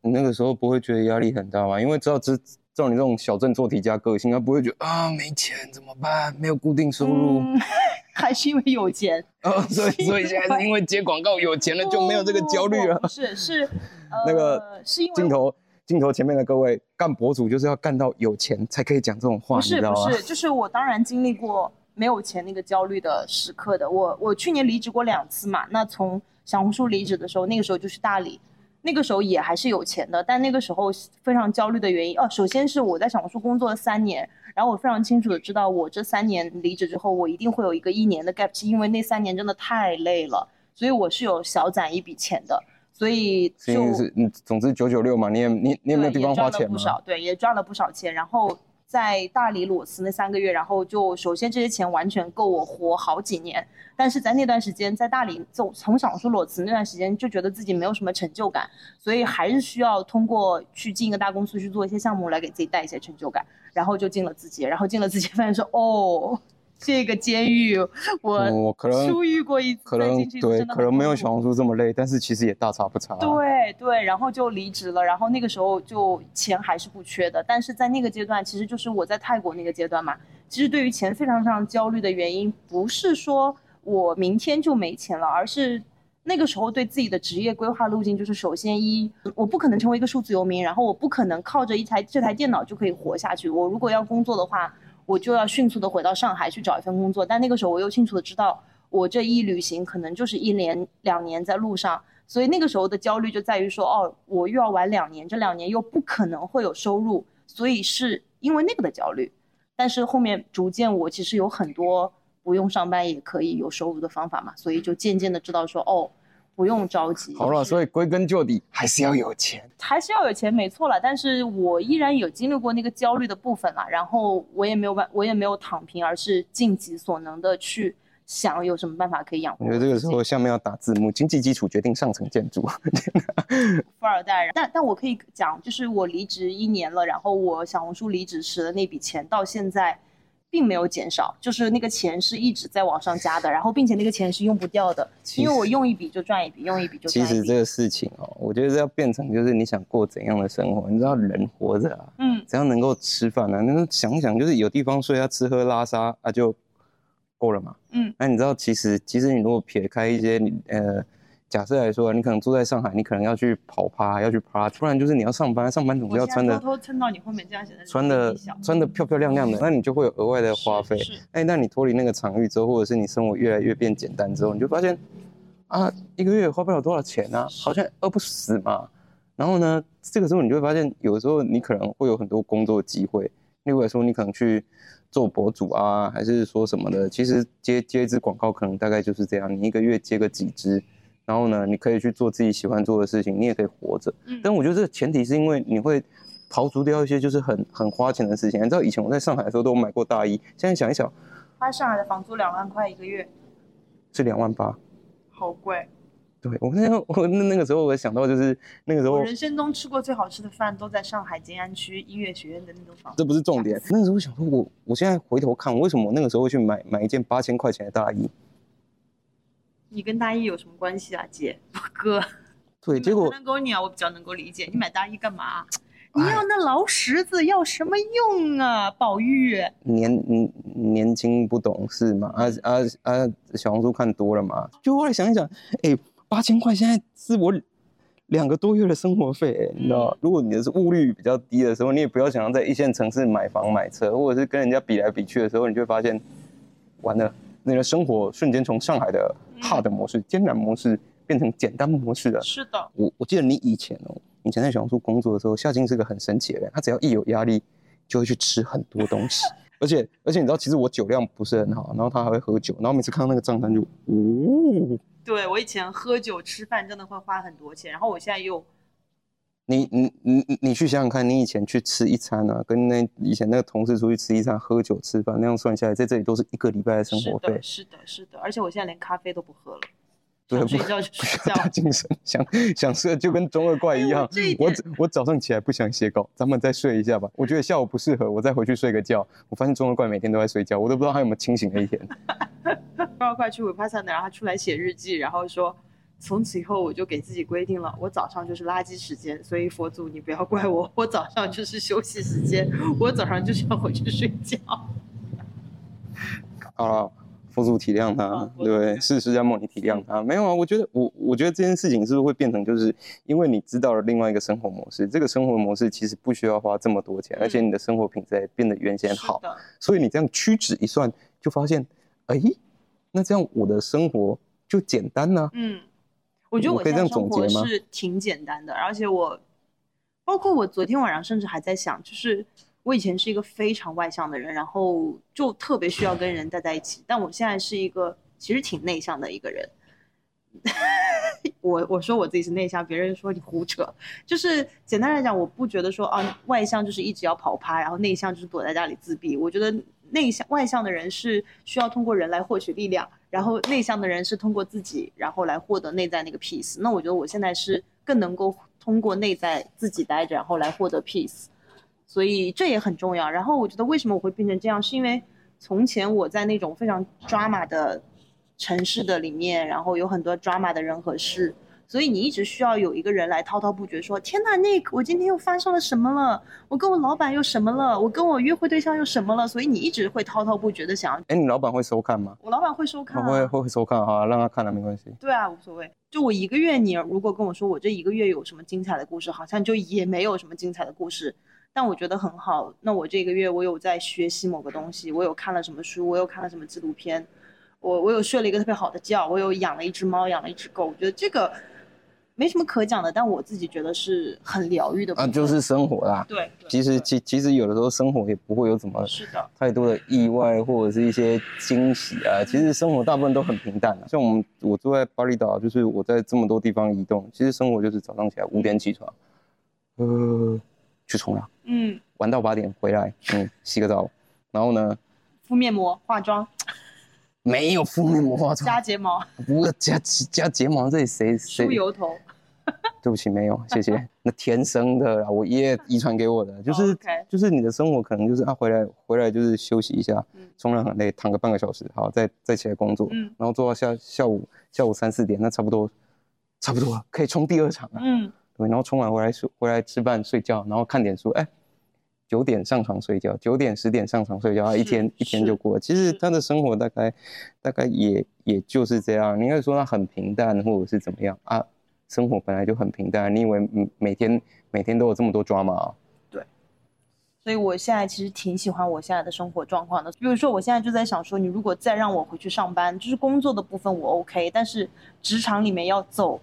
你那个时候不会觉得压力很大吗？因为知道知照你这种小镇做题家个性，他不会觉得啊没钱怎么办？没有固定收入，嗯，还是因为有钱。哦，所以 所以现在是因为接广告有钱了就没有这个焦虑了不。是，是呃，那个是因为镜头镜头前面的各位，干博主就是要干到有钱才可以讲这种话，不？是不是，就是我当然经历过没有钱那个焦虑的时刻的。我我去年离职过两次嘛，那从小红书离职的时候，那个时候就是大理，那个时候也还是有钱的，但那个时候非常焦虑的原因，哦，首先是我在小红书工作了三年，然后我非常清楚的知道，我这三年离职之后，我一定会有一个一年的 gap 期，因为那三年真的太累了，所以我是有小攒一笔钱的，所以就是嗯，总之九九六嘛，你也你你也没有地方花钱嘛。不少，对，也赚了不少钱。然后在大理裸辞那三个月，然后就首先这些钱完全够我活好几年。但是在那段时间，在大理从从小红书裸辞那段时间，就觉得自己没有什么成就感，所以还是需要通过去进一个大公司去做一些项目来给自己带一些成就感。然后就进了字节，然后进了字节，发现说哦。这个监狱，我嗯我可能出狱过一次，可能对，可能没有小红书这么累，但是其实也大差不差、啊。对对，然后就离职了，然后那个时候就钱还是不缺的，但是在那个阶段，其实就是我在泰国那个阶段嘛，其实对于钱非常非常焦虑的原因，不是说我明天就没钱了，而是那个时候对自己的职业规划路径就是，首先一，我不可能成为一个数字游民，然后我不可能靠着一台这台电脑就可以活下去，我如果要工作的话，我就要迅速的回到上海去找一份工作，但那个时候我又清楚的知道，我这一旅行可能就是一年两年在路上。所以那个时候的焦虑就在于说，哦，我又要玩两年，这两年又不可能会有收入，所以是因为那个的焦虑。但是后面逐渐我其实有很多不用上班也可以有收入的方法嘛，所以就渐渐的知道说，哦，不用着急。好了，所以归根究底还是要有钱。还是要有钱，没错了。但是我依然有经历过那个焦虑的部分啦，然后我也没有办，我也没有躺平，而是尽己所能的去想有什么办法可以养活我觉得这个时候下面要打字幕，经济基础决定上层建筑。富二代，但但我可以讲，就是我离职一年了，然后我小红书离职时的那笔钱，到现在并没有减少，就是那个钱是一直在往上加的，然后并且那个钱是用不掉的，其因为我用一笔就赚一笔，用一笔就其赚一笔。实这个事情哦，我觉得要变成就是你想过怎样的生活，你知道人活着啊，嗯，只要能够吃饭啊，那想一想就是有地方睡啊，吃喝拉撒啊就够了嘛。嗯，那你知道其实其实你如果撇开一些你呃。假设来说，你可能住在上海，你可能要去跑趴，要去 party，不然就是你要上班，上班总是要穿的偷偷蹭到你后面这样显得穿的穿的漂漂亮亮的，那你就会有额外的花费。哎，那你脱离那个场域之后，或者是你生活越来越变简单之后，你就发现啊，一个月花不了多少钱啊，好像饿不死嘛。然后呢，这个时候你就会发现，有的时候你可能会有很多工作机会，例如来说，你可能去做博主啊，还是说什么的，其实接接一支广告，可能大概就是这样，你一个月接个几支。然后呢，你可以去做自己喜欢做的事情，你也可以活着。嗯但我觉得这个前提是因为你会刨除掉一些就是很很花钱的事情。你知道以前我在上海的时候都有买过大衣，现在想一想他上海的房租两万块一个月，是两万八。好贵。对我那个我那那个时候我想到就是那个时候我人生中吃过最好吃的饭都在上海静安区音乐学院的那栋房。这不是重点。那个时候我想说我我现在回头看，为什么我那个时候会去买买一件八千块钱的大衣？你跟大一有什么关系啊，姐？哥，对，结果能够你啊，我比较能够理解。你买大衣干嘛？你要那劳什子要什么用啊，宝玉？年年年轻不懂事嘛，啊啊啊！小红书看多了嘛，就后来想一想，哎，八千块现在是我两个多月的生活费，哎，你知道，如果你的是物率比较低的时候，你也不要想要在一线城市买房买车，或者是跟人家比来比去的时候，你就会发现，完了，你的生活瞬间从上海的 hard 模式、艰难模式变成简单模式了。是的，我我记得你以前哦，以前在小红书工作的时候，夏静是个很神奇的人，他只要一有压力，就会去吃很多东西，而且而且你知道，其实我酒量不是很好，然后他还会喝酒，然后每次看到那个账单就，哦，对我以前喝酒吃饭真的会花很多钱，然后我现在又你你你你你去想想看，你以前去吃一餐啊，跟那以前那个同事出去吃一餐，喝酒吃饭那样算下来，在这里都是一个礼拜的生活费，，是的，是的，而且我现在连咖啡都不喝了，对不觉就睡觉。大精神，想想睡就跟中二怪一样哎我我早上起来不想写稿，咱们再睡一下吧。我觉得下午不适合，我再回去睡个觉。我发现中二怪每天都在睡觉，我都不知道他有没有清醒的一天。中二怪去维帕萨的，然后他出来写日记，然后说，从此以后我就给自己规定了，我早上就是垃圾时间，所以佛祖你不要怪我，我早上就是休息时间，我早上就是要回去睡觉。好了，佛祖体谅他啊，对是释迦牟尼体谅他。没有啊，我觉得我我觉得这件事情是不是会变成，就是因为你知道了另外一个生活模式，这个生活模式其实不需要花这么多钱，而且你的生活品质也变得原先好所以你这样屈指一算，就发现，哎，那这样我的生活就简单了、嗯，我觉得我现在生活是挺简单的，而且我，包括我昨天晚上甚至还在想，就是我以前是一个非常外向的人，然后就特别需要跟人待在一起，但我现在是一个其实挺内向的一个人。我我说我自己是内向，别人说你胡扯。就是简单来讲，我不觉得说啊，外向就是一直要跑趴，然后内向就是躲在家里自闭。我觉得内向外向的人是需要通过人来获取力量，然后内向的人是通过自己，然后来获得内在那个 peace。那我觉得我现在是更能够通过内在自己待着，然后来获得 peace。所以这也很重要。然后我觉得为什么我会变成这样，是因为从前我在那种非常 drama 的城市的里面，然后有很多 drama 的人和事，所以你一直需要有一个人来滔滔不绝说：天呐，Nick，我今天又发生了什么了？我跟我老板又什么了？我跟我约会对象又什么了？所以你一直会滔滔不绝的想要。哎，你老板会收看吗？我老板会收看、啊，会会收看，哈啊，让他看了没关系。对啊，无所谓。就我一个月，你如果跟我说我这一个月有什么精彩的故事，好像就也没有什么精彩的故事。但我觉得很好。那我这个月我有在学习某个东西，我有看了什么书，我有看了什么纪录片，我我有睡了一个特别好的觉，我有养了一只猫，养了一只狗。我觉得这个没什么可讲的，但我自己觉得是很疗愈的部啊，就是生活啦。对，对其实其其实有的时候生活也不会有怎么是的，太多的意外或者是一些惊喜啊。其实生活大部分都很平淡、啊、像我们我住在巴厘岛，就是我在这么多地方移动，其实生活就是早上起来五点起床，呃，去冲凉，嗯，玩到八点回来，嗯，洗个澡，然后呢敷面膜、化妆、没有敷面膜化妆，加睫毛、不是加加睫毛，这里谁谁？梳油头。对不起，没有，谢谢。那天生的啦，我爷爷遗传给我的，就是就是你的生活可能就是啊，回来回来就是休息一下嗯，冲凉很累，躺个半个小时，好，再再起来工作，嗯。然后做到下下午下午三四点，那差不多差不多了可以冲第二场了。嗯。对，然后冲完回来睡，回来吃饭睡觉，然后看点书，哎，九点上床睡觉，九点十点上床睡觉，啊，一天一天就过了。其实他的生活大概大概也也就是这样，你应该说他很平淡，或者是怎么样啊？生活本来就很平淡，你以为嗯每天每天都有这么多 drama 啊？所以我现在其实挺喜欢我现在的生活状况的。比如说，我现在就在想说，你如果再让我回去上班，就是工作的部分我 OK，但是职场里面要走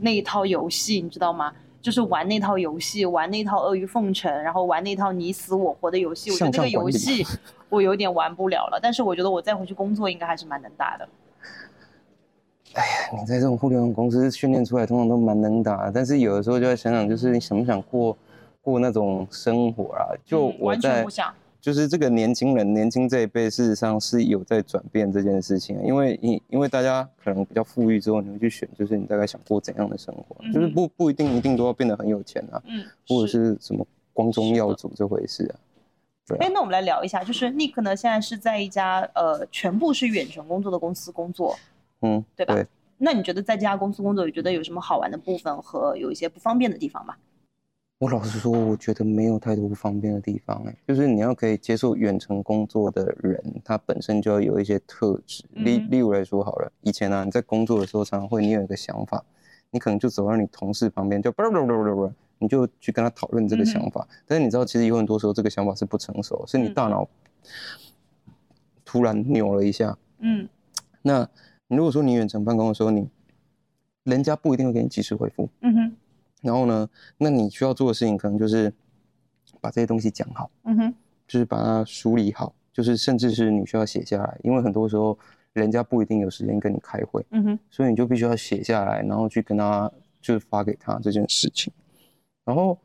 那一套游戏，你知道吗？就是玩那套游戏，玩那套阿谀奉承，然后玩那套你死我活的游戏。我觉得那个游戏 我有点玩不了了。但是我觉得我再回去工作应该还是蛮能打的。哎呀你在这种互联网公司训练出来，通常都蛮能打，但是有的时候就在想想，就是你想不想过过那种生活啊？就我嗯完全在不想。就是这个年轻人，年轻这一辈，事实上是有在转变这件事情，因为因因为大家可能比较富裕之后，你会去选，就是你大概想过怎样的生活，嗯就是不不一定一定都要变得很有钱啊，嗯，或者是什么光宗耀祖这回事啊。对哎啊，，那我们来聊一下，就是 Nick 呢，现在是在一家呃全部是远程工作的公司工作。嗯，对吧对，那你觉得在这家公司工作，你觉得有什么好玩的部分和有一些不方便的地方吗？我老实说，我觉得没有太多不方便的地方、哎，就是你要可以接受远程工作的人，他本身就要有一些特质。例嗯例如来说好了，以前啊，你在工作的时候，常常会你有一个想法，你可能就走到你同事旁边，就不不不不不，你就去跟他讨论这个想法。但是你知道，其实有很多时候这个想法是不成熟，是你嗯大脑突然扭了一下。嗯那你如果说你远程办公的时候，你人家不一定会给你及时回复。嗯哼然后呢，那你需要做的事情可能就是把这些东西讲好，嗯哼就是把它梳理好，就是甚至是你需要写下来，因为很多时候人家不一定有时间跟你开会，嗯哼所以你就必须要写下来，然后去跟他就是发给他这件事情。然后，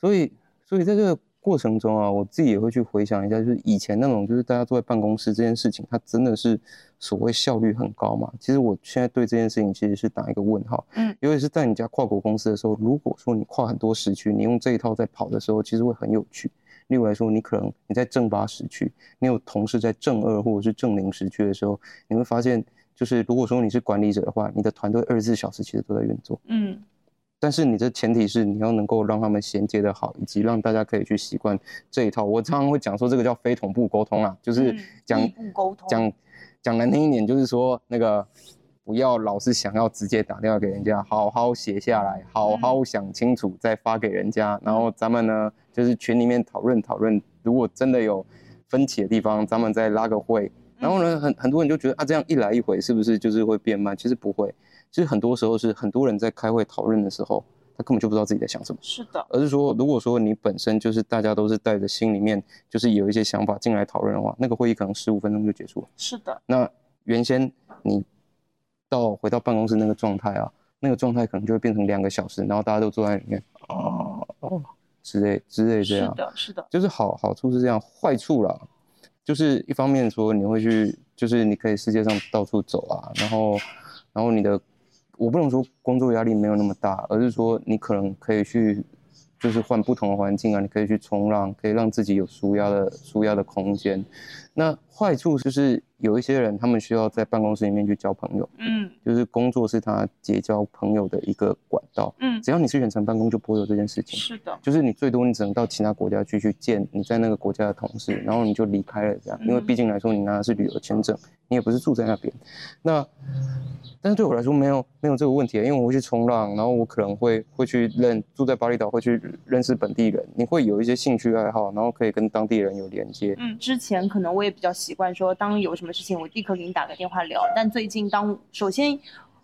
所以所以在这个过程中啊，我自己也会去回想一下，就是以前那种就是大家坐在办公室这件事情，它真的是所谓效率很高嘛？其实我现在对这件事情其实是打一个问号。嗯，尤其是在你家跨国公司的时候，如果说你跨很多时区，你用这一套在跑的时候，其实会很有趣。例如来说，你可能你在正八时区，你有同事在正二或者是正零时区的时候，你会发现，就是如果说你是管理者的话，你的团队二十四小时其实都在运作。嗯但是你的前提是你要能够让他们衔接的好，以及让大家可以去习惯这一套。我常常会讲说这个叫非同步沟通啊，就是嗯讲、讲讲难听一点，就是说那个不要老是想要直接打电话给人家，好好写下来，好好想清楚再发给人家。然后咱们呢，就是群里面讨论讨论，如果真的有分歧的地方，咱们再拉个会。然后呢，很很多人就觉得啊，这样一来一回是不是就是会变慢？其实不会，其实很多时候是很多人在开会讨论的时候，他根本就不知道自己在想什么。是的，而是说，如果说你本身就是大家都是带着心里面就是有一些想法进来讨论的话，那个会议可能十五分钟就结束了。是的，那原先你到回到办公室那个状态啊，那个状态可能就会变成两个小时，然后大家都坐在里面啊哦之类之类这样。是的，是的，就是好好处是这样，坏处啦，就是一方面说你会去，就是你可以世界上到处走啊，然后然后你的，我不能说工作压力没有那么大，而是说你可能可以去，就是换不同的环境啊，你可以去冲浪，可以让自己有舒压的舒压的空间。那坏处就是有一些人他们需要在办公室里面去交朋友，嗯就是工作是他结交朋友的一个管道。嗯，只要你是远程办公，就不会有这件事情。是的，就是你最多你只能到其他国家去去见你在那个国家的同事，然后你就离开了这样，因为嗯毕竟来说你拿的是旅游签证，你也不是住在那边。那但是对我来说没有没有这个问题，因为我会去冲浪，然后我可能会会去认住在巴厘岛，会去认识本地人，你会有一些兴趣爱好，然后可以跟当地人有连接。嗯，之前可能我也比较习惯说，当有什么事情，我立刻给你打个电话聊。但最近当首先，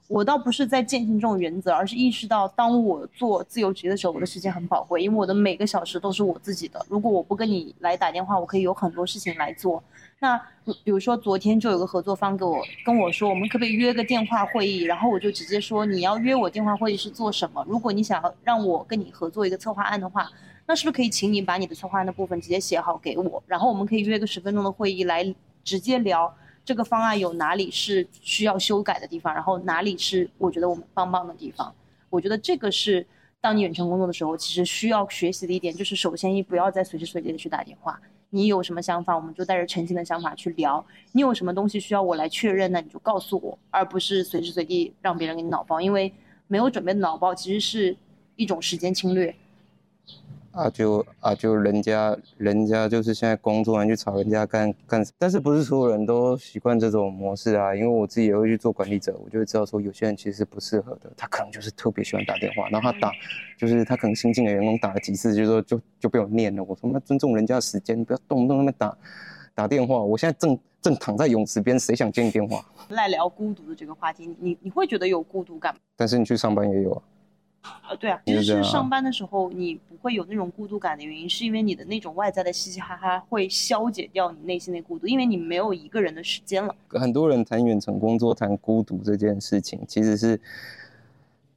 我倒不是在践行这种原则，而是意识到，当我做自由职业的时候，我的时间很宝贵，因为我的每个小时都是我自己的。如果我不跟你来打电话，我可以有很多事情来做。那比如说昨天就有个合作方给我跟我说，我们可不可以约个电话会议？然后我就直接说，你要约我电话会议是做什么？如果你想要让我跟你合作一个策划案的话，那是不是可以请你把你的策划案的部分直接写好给我，然后我们可以约个十分钟的会议来直接聊这个方案有哪里是需要修改的地方，然后哪里是我觉得我们棒棒的地方，我觉得这个是当你远程工作的时候，其实需要学习的一点，就是首先一不要再随时随地的去打电话。你有什么想法，我们就带着诚心的想法去聊。你有什么东西需要我来确认，那你就告诉我，而不是随时随地让别人给你脑包，因为没有准备的脑包其实是一种时间侵略。啊就啊就人家人家就是现在工作完去吵人家干干，但是不是所有人都习惯这种模式啊？因为我自己也会去做管理者，我就会知道说有些人其实不适合的，他可能就是特别喜欢打电话，然后他打就是他可能新进的员工打了几次，就说就就被我念了。我说那尊重人家的时间，不要动不动那么打打电话。我现在正正躺在泳池边，谁想接你电话？来聊孤独的这个话题，你你会觉得有孤独感吗？但是你去上班也有啊。啊，对啊，其实是上班的时候你不会有那种孤独感的原因，是因为你的那种外在的嘻嘻哈哈会消解掉你内心的孤独，因为你没有一个人的时间了。很多人谈远程工作、谈孤独这件事情，其实是，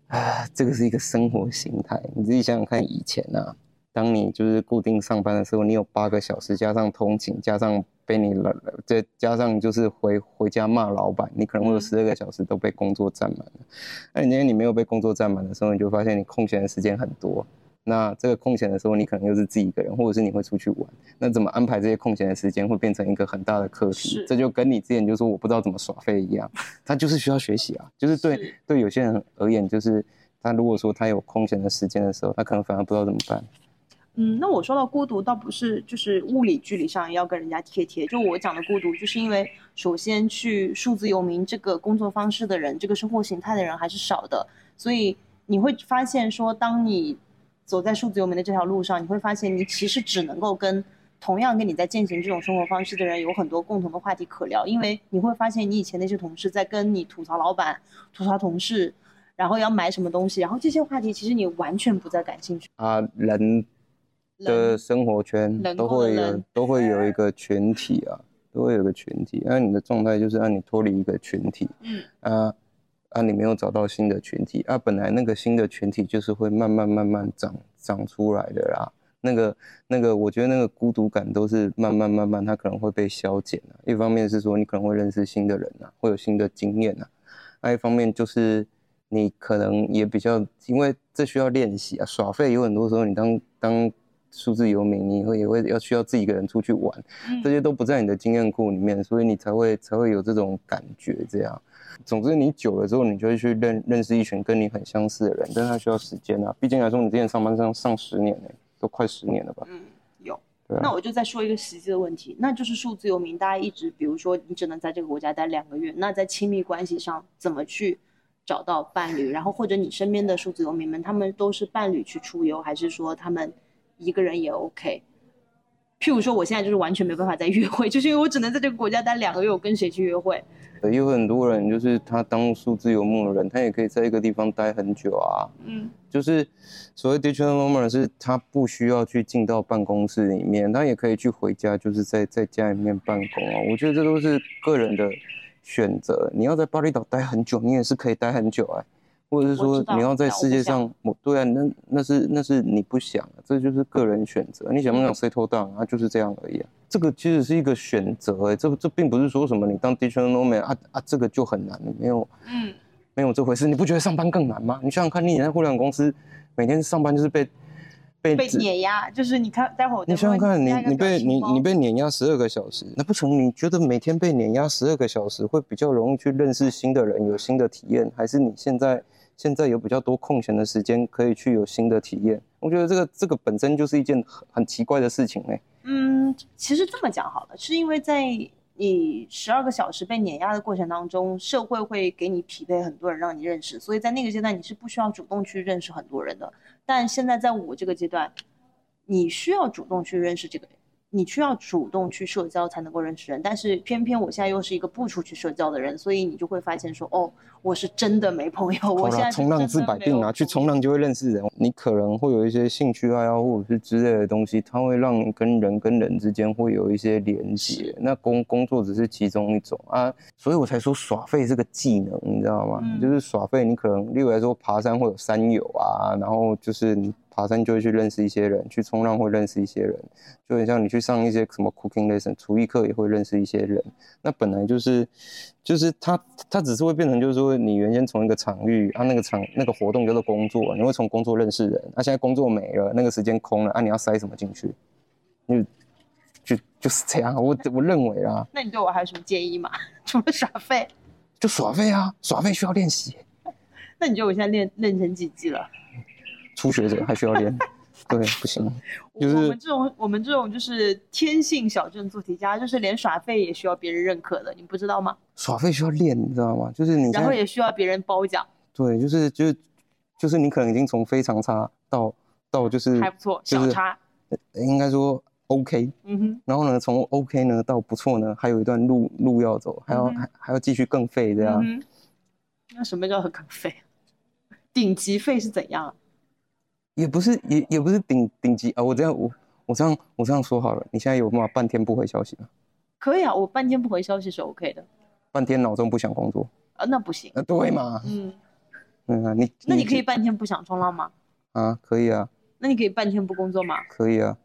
啊，这个是一个生活形态。你自己想想看，以前啊，当你就是固定上班的时候，你有八个小时，加上通勤，加上被你了，再加上就是回回家骂老板，你可能会有十二个小时都被工作占满了。那今天你没有被工作占满的时候，你就发现你空闲的时间很多。那这个空闲的时候，你可能又是自己一个人，或者是你会出去玩。那怎么安排这些空闲的时间，会变成一个很大的课题。这就跟你之前就说我不知道怎么耍废一样，他就是需要学习啊。就是对对有些人而言，就是他如果说他有空闲的时间的时候，他可能反而不知道怎么办。嗯，那我说到孤独，倒不是就是物理距离上要跟人家贴贴，就我讲的孤独，就是因为首先去数字游民这个工作方式的人，这个生活形态的人还是少的，所以你会发现说，当你走在数字游民的这条路上，你会发现你其实只能够跟同样跟你在践行这种生活方式的人有很多共同的话题可聊，因为你会发现你以前那些同事在跟你吐槽老板、吐槽同事，然后要买什么东西，然后这些话题其实你完全不再感兴趣啊，人。的生活圈都会有都会有一个群体啊，都会有个群体。那你的状态就是让你脱离一个群体，嗯啊啊，你没有找到新的群体啊，本来那个新的群体就是会慢慢慢慢长长出来的啦。那个那个，我觉得那个孤独感都是慢慢慢慢，它可能会被消减啊。一方面是说你可能会认识新的人啊，会有新的经验啊；另一方面就是你可能也比较，因为这需要练习啊。耍废有很多时候，你当当。数字游民，你会也会要需要自己一个人出去玩，这些都不在你的经验库里面，所以你才会才会有这种感觉。这样，总之你久了之后，你就会去认认识一群跟你很相似的人，但是他需要时间啊。毕竟来说，你之前上班上上十年呢，都快十年了吧？嗯，有。那我就再说一个实际的问题，那就是数字游民，大家一直比如说你只能在这个国家待两个月，那在亲密关系上怎么去找到伴侣？然后或者你身边的数字游民们，他们都是伴侣去出游，还是说他们？一个人也 OK，譬如说我现在就是完全没办法再约会，就是因为我只能在这个国家待两个月，我跟谁去约会？有很多人就是他当数字游牧的人，他也可以在一个地方待很久啊。嗯，就是所谓 digital nomad 是他不需要去进到办公室里面，他也可以去回家，就是在在家里面办公啊。我觉得这都是个人的选择。你要在巴厘岛待很久，你也是可以待很久哎。或者是说你要在世界上，我对啊，那那是那是你不想，这就是个人选择。你想不想 settle down 啊？就是这样而已啊。这个其实是一个选择，哎，这这并不是说什么你当 digital nomad 啊啊，这个就很难，没有，嗯，没有这回事。你不觉得上班更难吗？你想想看，你在互联网公司，每天上班就是被被被碾压，就是你看，待会儿你想想看，你你被你你被碾压十二个小时，那不成？你觉得每天被碾压十二个小时会比较容易去认识新的人，有新的体验，还是你现在？现在有比较多空闲的时间，可以去有新的体验。我觉得这个这个本身就是一件很很奇怪的事情嘞。嗯，其实这么讲好了，是因为在你十二个小时被碾压的过程当中，社会会给你匹配很多人让你认识，所以在那个阶段你是不需要主动去认识很多人的。但现在在我这个阶段，你需要主动去认识这个人。你需要主动去社交才能够认识人，但是偏偏我现在又是一个不出去社交的人，所以你就会发现说，哦，我是真的没朋友。我现在冲浪治百病啊，去冲浪就会认识人。你可能会有一些兴趣爱好或者是之类的东西，它会让跟人跟人之间会有一些连接。那工工作只是其中一种啊，所以我才说耍废是个技能，你知道吗？就是耍废，你可能例如来说爬山会有山友啊，然后就是你爬山就会去认识一些人，去冲浪会认识一些人，就很像你去上一些什么 cooking lesson 厨艺课也会认识一些人。那本来就是，就是它它只是会变成就是说你原先从一个场域啊那个场那个活动叫做工作，你会从工作认识人，那、现在工作没了，那个时间空了啊你要塞什么进去？你就就是这样，我我认为啊，那你对我还有什么建议吗？除了耍废，就耍废啊，耍废需要练习。那你觉得我现在练练成几级了？初学者还需要练，对，不行，就我们这种我们这种就是天性小镇做题家，就是连耍废也需要别人认可的，你不知道吗？耍废需要练，你知道吗？就是你然后也需要别人褒奖，对，就是就是就是你可能已经从非常差到到就是还不错，就是小差。应该说 OK，嗯哼，然后呢从 OK 呢到不错呢，还有一段路路要走，还要、嗯还还要继续更废这样。嗯，那什么叫很废？顶级废是怎样？也不是也也不是顶顶级啊，我这样我我这样我这样说好了，你现在有办法半天不回消息吗？可以啊，我半天不回消息是 OK 的。半天脑中不想工作，啊，那不行。啊，对嘛？嗯，嗯啊，你那你可以半天不想冲浪吗？啊，可以啊，那你可以半天不工作吗？可以啊，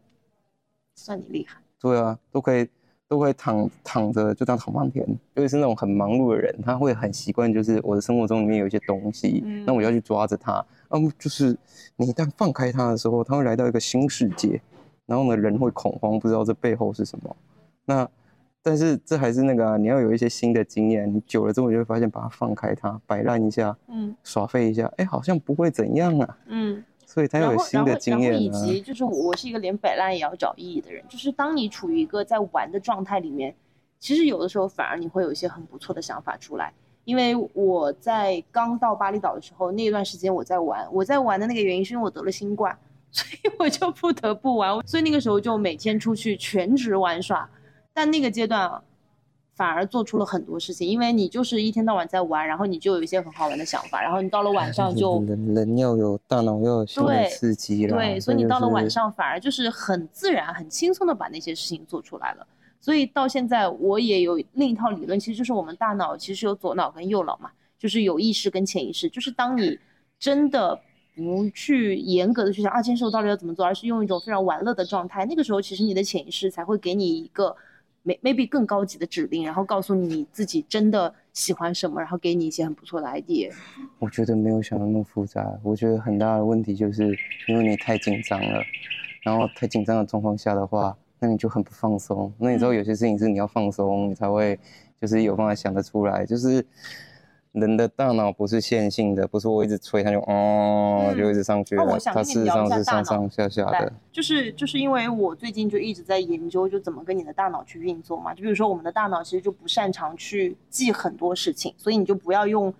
算你厉害。对啊，都可以都可以躺躺着就这样躺半天。尤其是那种很忙碌的人，他会很习惯，就是我的生活中里面有一些东西，嗯那我要去抓着它。嗯，就是你一旦放开它的时候，它会来到一个新世界，然后呢，人会恐慌，不知道这背后是什么。那但是这还是那个、啊，你要有一些新的经验，你久了之后，你就会发现，把它放开它，摆烂一下，嗯耍废一下，哎，好像不会怎样啊。嗯。所以他有新的经验啊。及就是我我是一个连摆烂也要找意义的人，就是当你处于一个在玩的状态里面，其实有的时候反而你会有一些很不错的想法出来。因为我在刚到巴厘岛的时候，那段时间我在玩，我在玩的那个原因是因为我得了新冠，所以我就不得不玩，所以那个时候就每天出去全职玩耍。但那个阶段啊，反而做出了很多事情，因为你就是一天到晚在玩，然后你就有一些很好玩的想法，然后你到了晚上就 人人要有大脑要有新的对刺激了。对，所以你到了晚上反而就是很自然、很轻松的把那些事情做出来了。所以到现在我也有另一套理论，其实就是我们大脑其实有左脑跟右脑嘛，就是有意识跟潜意识。就是当你真的不去严格的去想啊，这件事到底要怎么做，而是用一种非常玩乐的状态，那个时候其实你的潜意识才会给你一个 maybe 更高级的指令，然后告诉你你自己真的喜欢什么，然后给你一些很不错的 idea。我觉得没有想的那么复杂。我觉得很大的问题就是因为你太紧张了，然后太紧张的状况下的话，那你就很不放松。那你知道嗯有些事情是你要放松，你才会就是有办法想得出来。就是人的大脑不是线性的，不是我一直吹它就哦、嗯就一直上去了，哦我想它事实跟你聊一上是上上下下的。，就是就是因为我最近就一直在研究，就怎么跟你的大脑去运作嘛。就比如说我们的大脑其实就不擅长去记很多事情，所以你就不要用，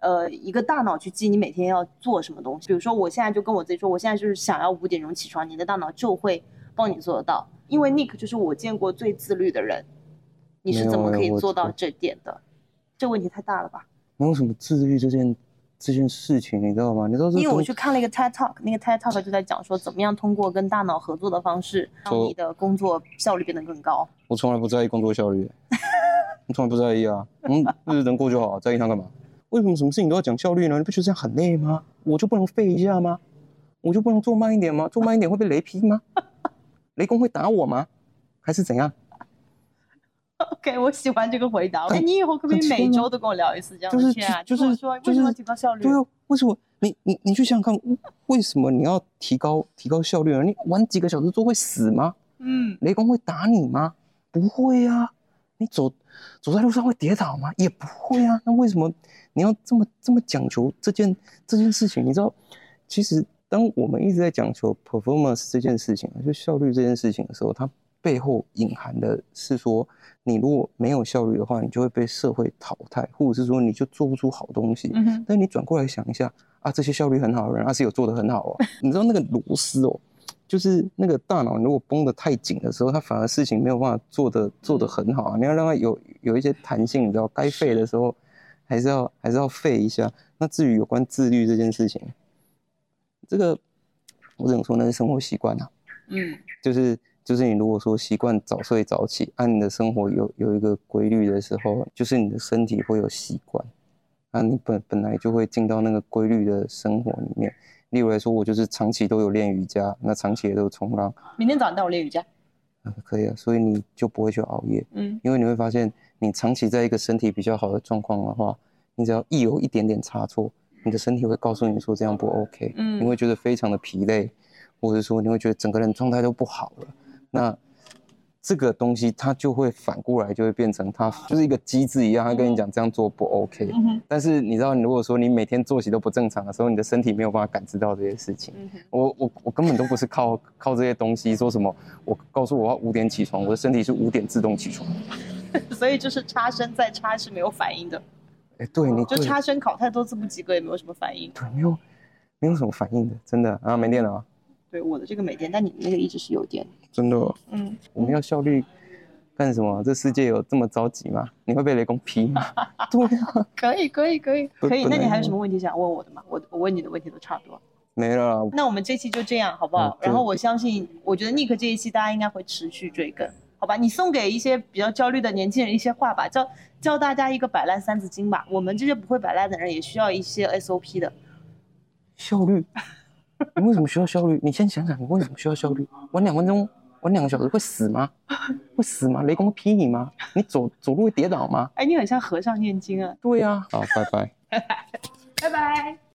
呃，一个大脑去记你每天要做什么东西。比如说我现在就跟我自己说，我现在就是想要五点钟起床，你的大脑就会帮你做得到。因为 Nick 就是我见过最自律的人，你是怎么可以做到这点的？这问题太大了吧？没有什么自律这件这件事情，你知道吗？你知道这因为我去看了一个 TED Talk，那个 TED Talk 就在讲说，怎么样通过跟大脑合作的方式，让你的工作效率变得更高。我从来不在意工作效率，我从来不在意啊。嗯，日子能过就好，在意它干嘛？为什么什么事情都要讲效率呢？你不觉得这样很累吗？我就不能废一下吗？我就不能做慢一点吗？做慢一点会被雷劈吗？雷公会打我吗？还是怎样？OK，我喜欢这个回答。很哎，你以后可不可以每周都跟我聊一次这样就是的天啊？就是说就是为什么要提高效率？对啊，为什么你你你去想想看，为什么你要提高提高效率呢？你玩几个小时之后会死吗？嗯，雷公会打你吗？不会啊。你走走在路上会跌倒吗？也不会啊。那为什么你要这么这么讲求这件这件事情？你知道，其实当我们一直在讲求 performance 这件事情啊，就效率这件事情的时候，它背后隐含的是说，你如果没有效率的话，你就会被社会淘汰，或者是说你就做不出好东西。嗯哼，但你转过来想一下啊，这些效率很好的人，他、是有做得很好哦。你知道那个螺丝哦，就是那个大脑如果绷得太紧的时候，它反而事情没有办法做得做得很好啊。你要让它有有一些弹性，你知道，该废的时候还是要还是要废一下。那至于有关自律这件事情，这个我只能说那是生活习惯啊，嗯就是就是你如果说习惯早睡早起，按、你的生活有有一个规律的时候，就是你的身体会有习惯，啊，你本本来就会进到那个规律的生活里面。例如来说，我就是长期都有练瑜伽，那长期也都有冲浪，明天早上带我练瑜伽。嗯，可以啊，所以你就不会去熬夜，嗯因为你会发现，你长期在一个身体比较好的状况的话，你只要一有一点点差错，你的身体会告诉你说这样不 OK，嗯你会觉得非常的疲累，或者说你会觉得整个人状态都不好了。那这个东西它就会反过来，就会变成它就是一个机制一样，它跟你讲这样做不 OK。嗯但是你知道，你如果说你每天作息都不正常的时候，你的身体没有办法感知到这些事情。嗯哼我我我根本都不是靠靠这些东西，说什么我告诉我要五点起床，我的身体是五点自动起床。所以就是插身再插是没有反应的，哎，对，你对就差生考太多次不及格也没有什么反应。对没有没有什么反应的，真的啊，没电了啊，对我的这个没电，但你那个一直是有电。真的哦。嗯，我们要效率干什么？这世界有这么着急吗？你会被雷公劈吗？对啊，可以可以可以可以。那你还有什么问题想问我的吗？我我问你的问题都差不多。没了。那我们这期就这样好不好嗯？然后我相信，我觉得 Nick 这一期大家应该会持续追更，好吧？你送给一些比较焦虑的年轻人一些话吧，教教大家一个摆烂三字经吧。我们这些不会摆烂的人也需要一些 SOP 的。效率，你为什么需要效率？你先想想，你为什么需要效率？玩两分钟，玩两个小时会死吗？会死吗？雷公劈你吗？你走走路会跌倒吗？哎，你很像和尚念经啊。对呀、好，拜拜。拜拜。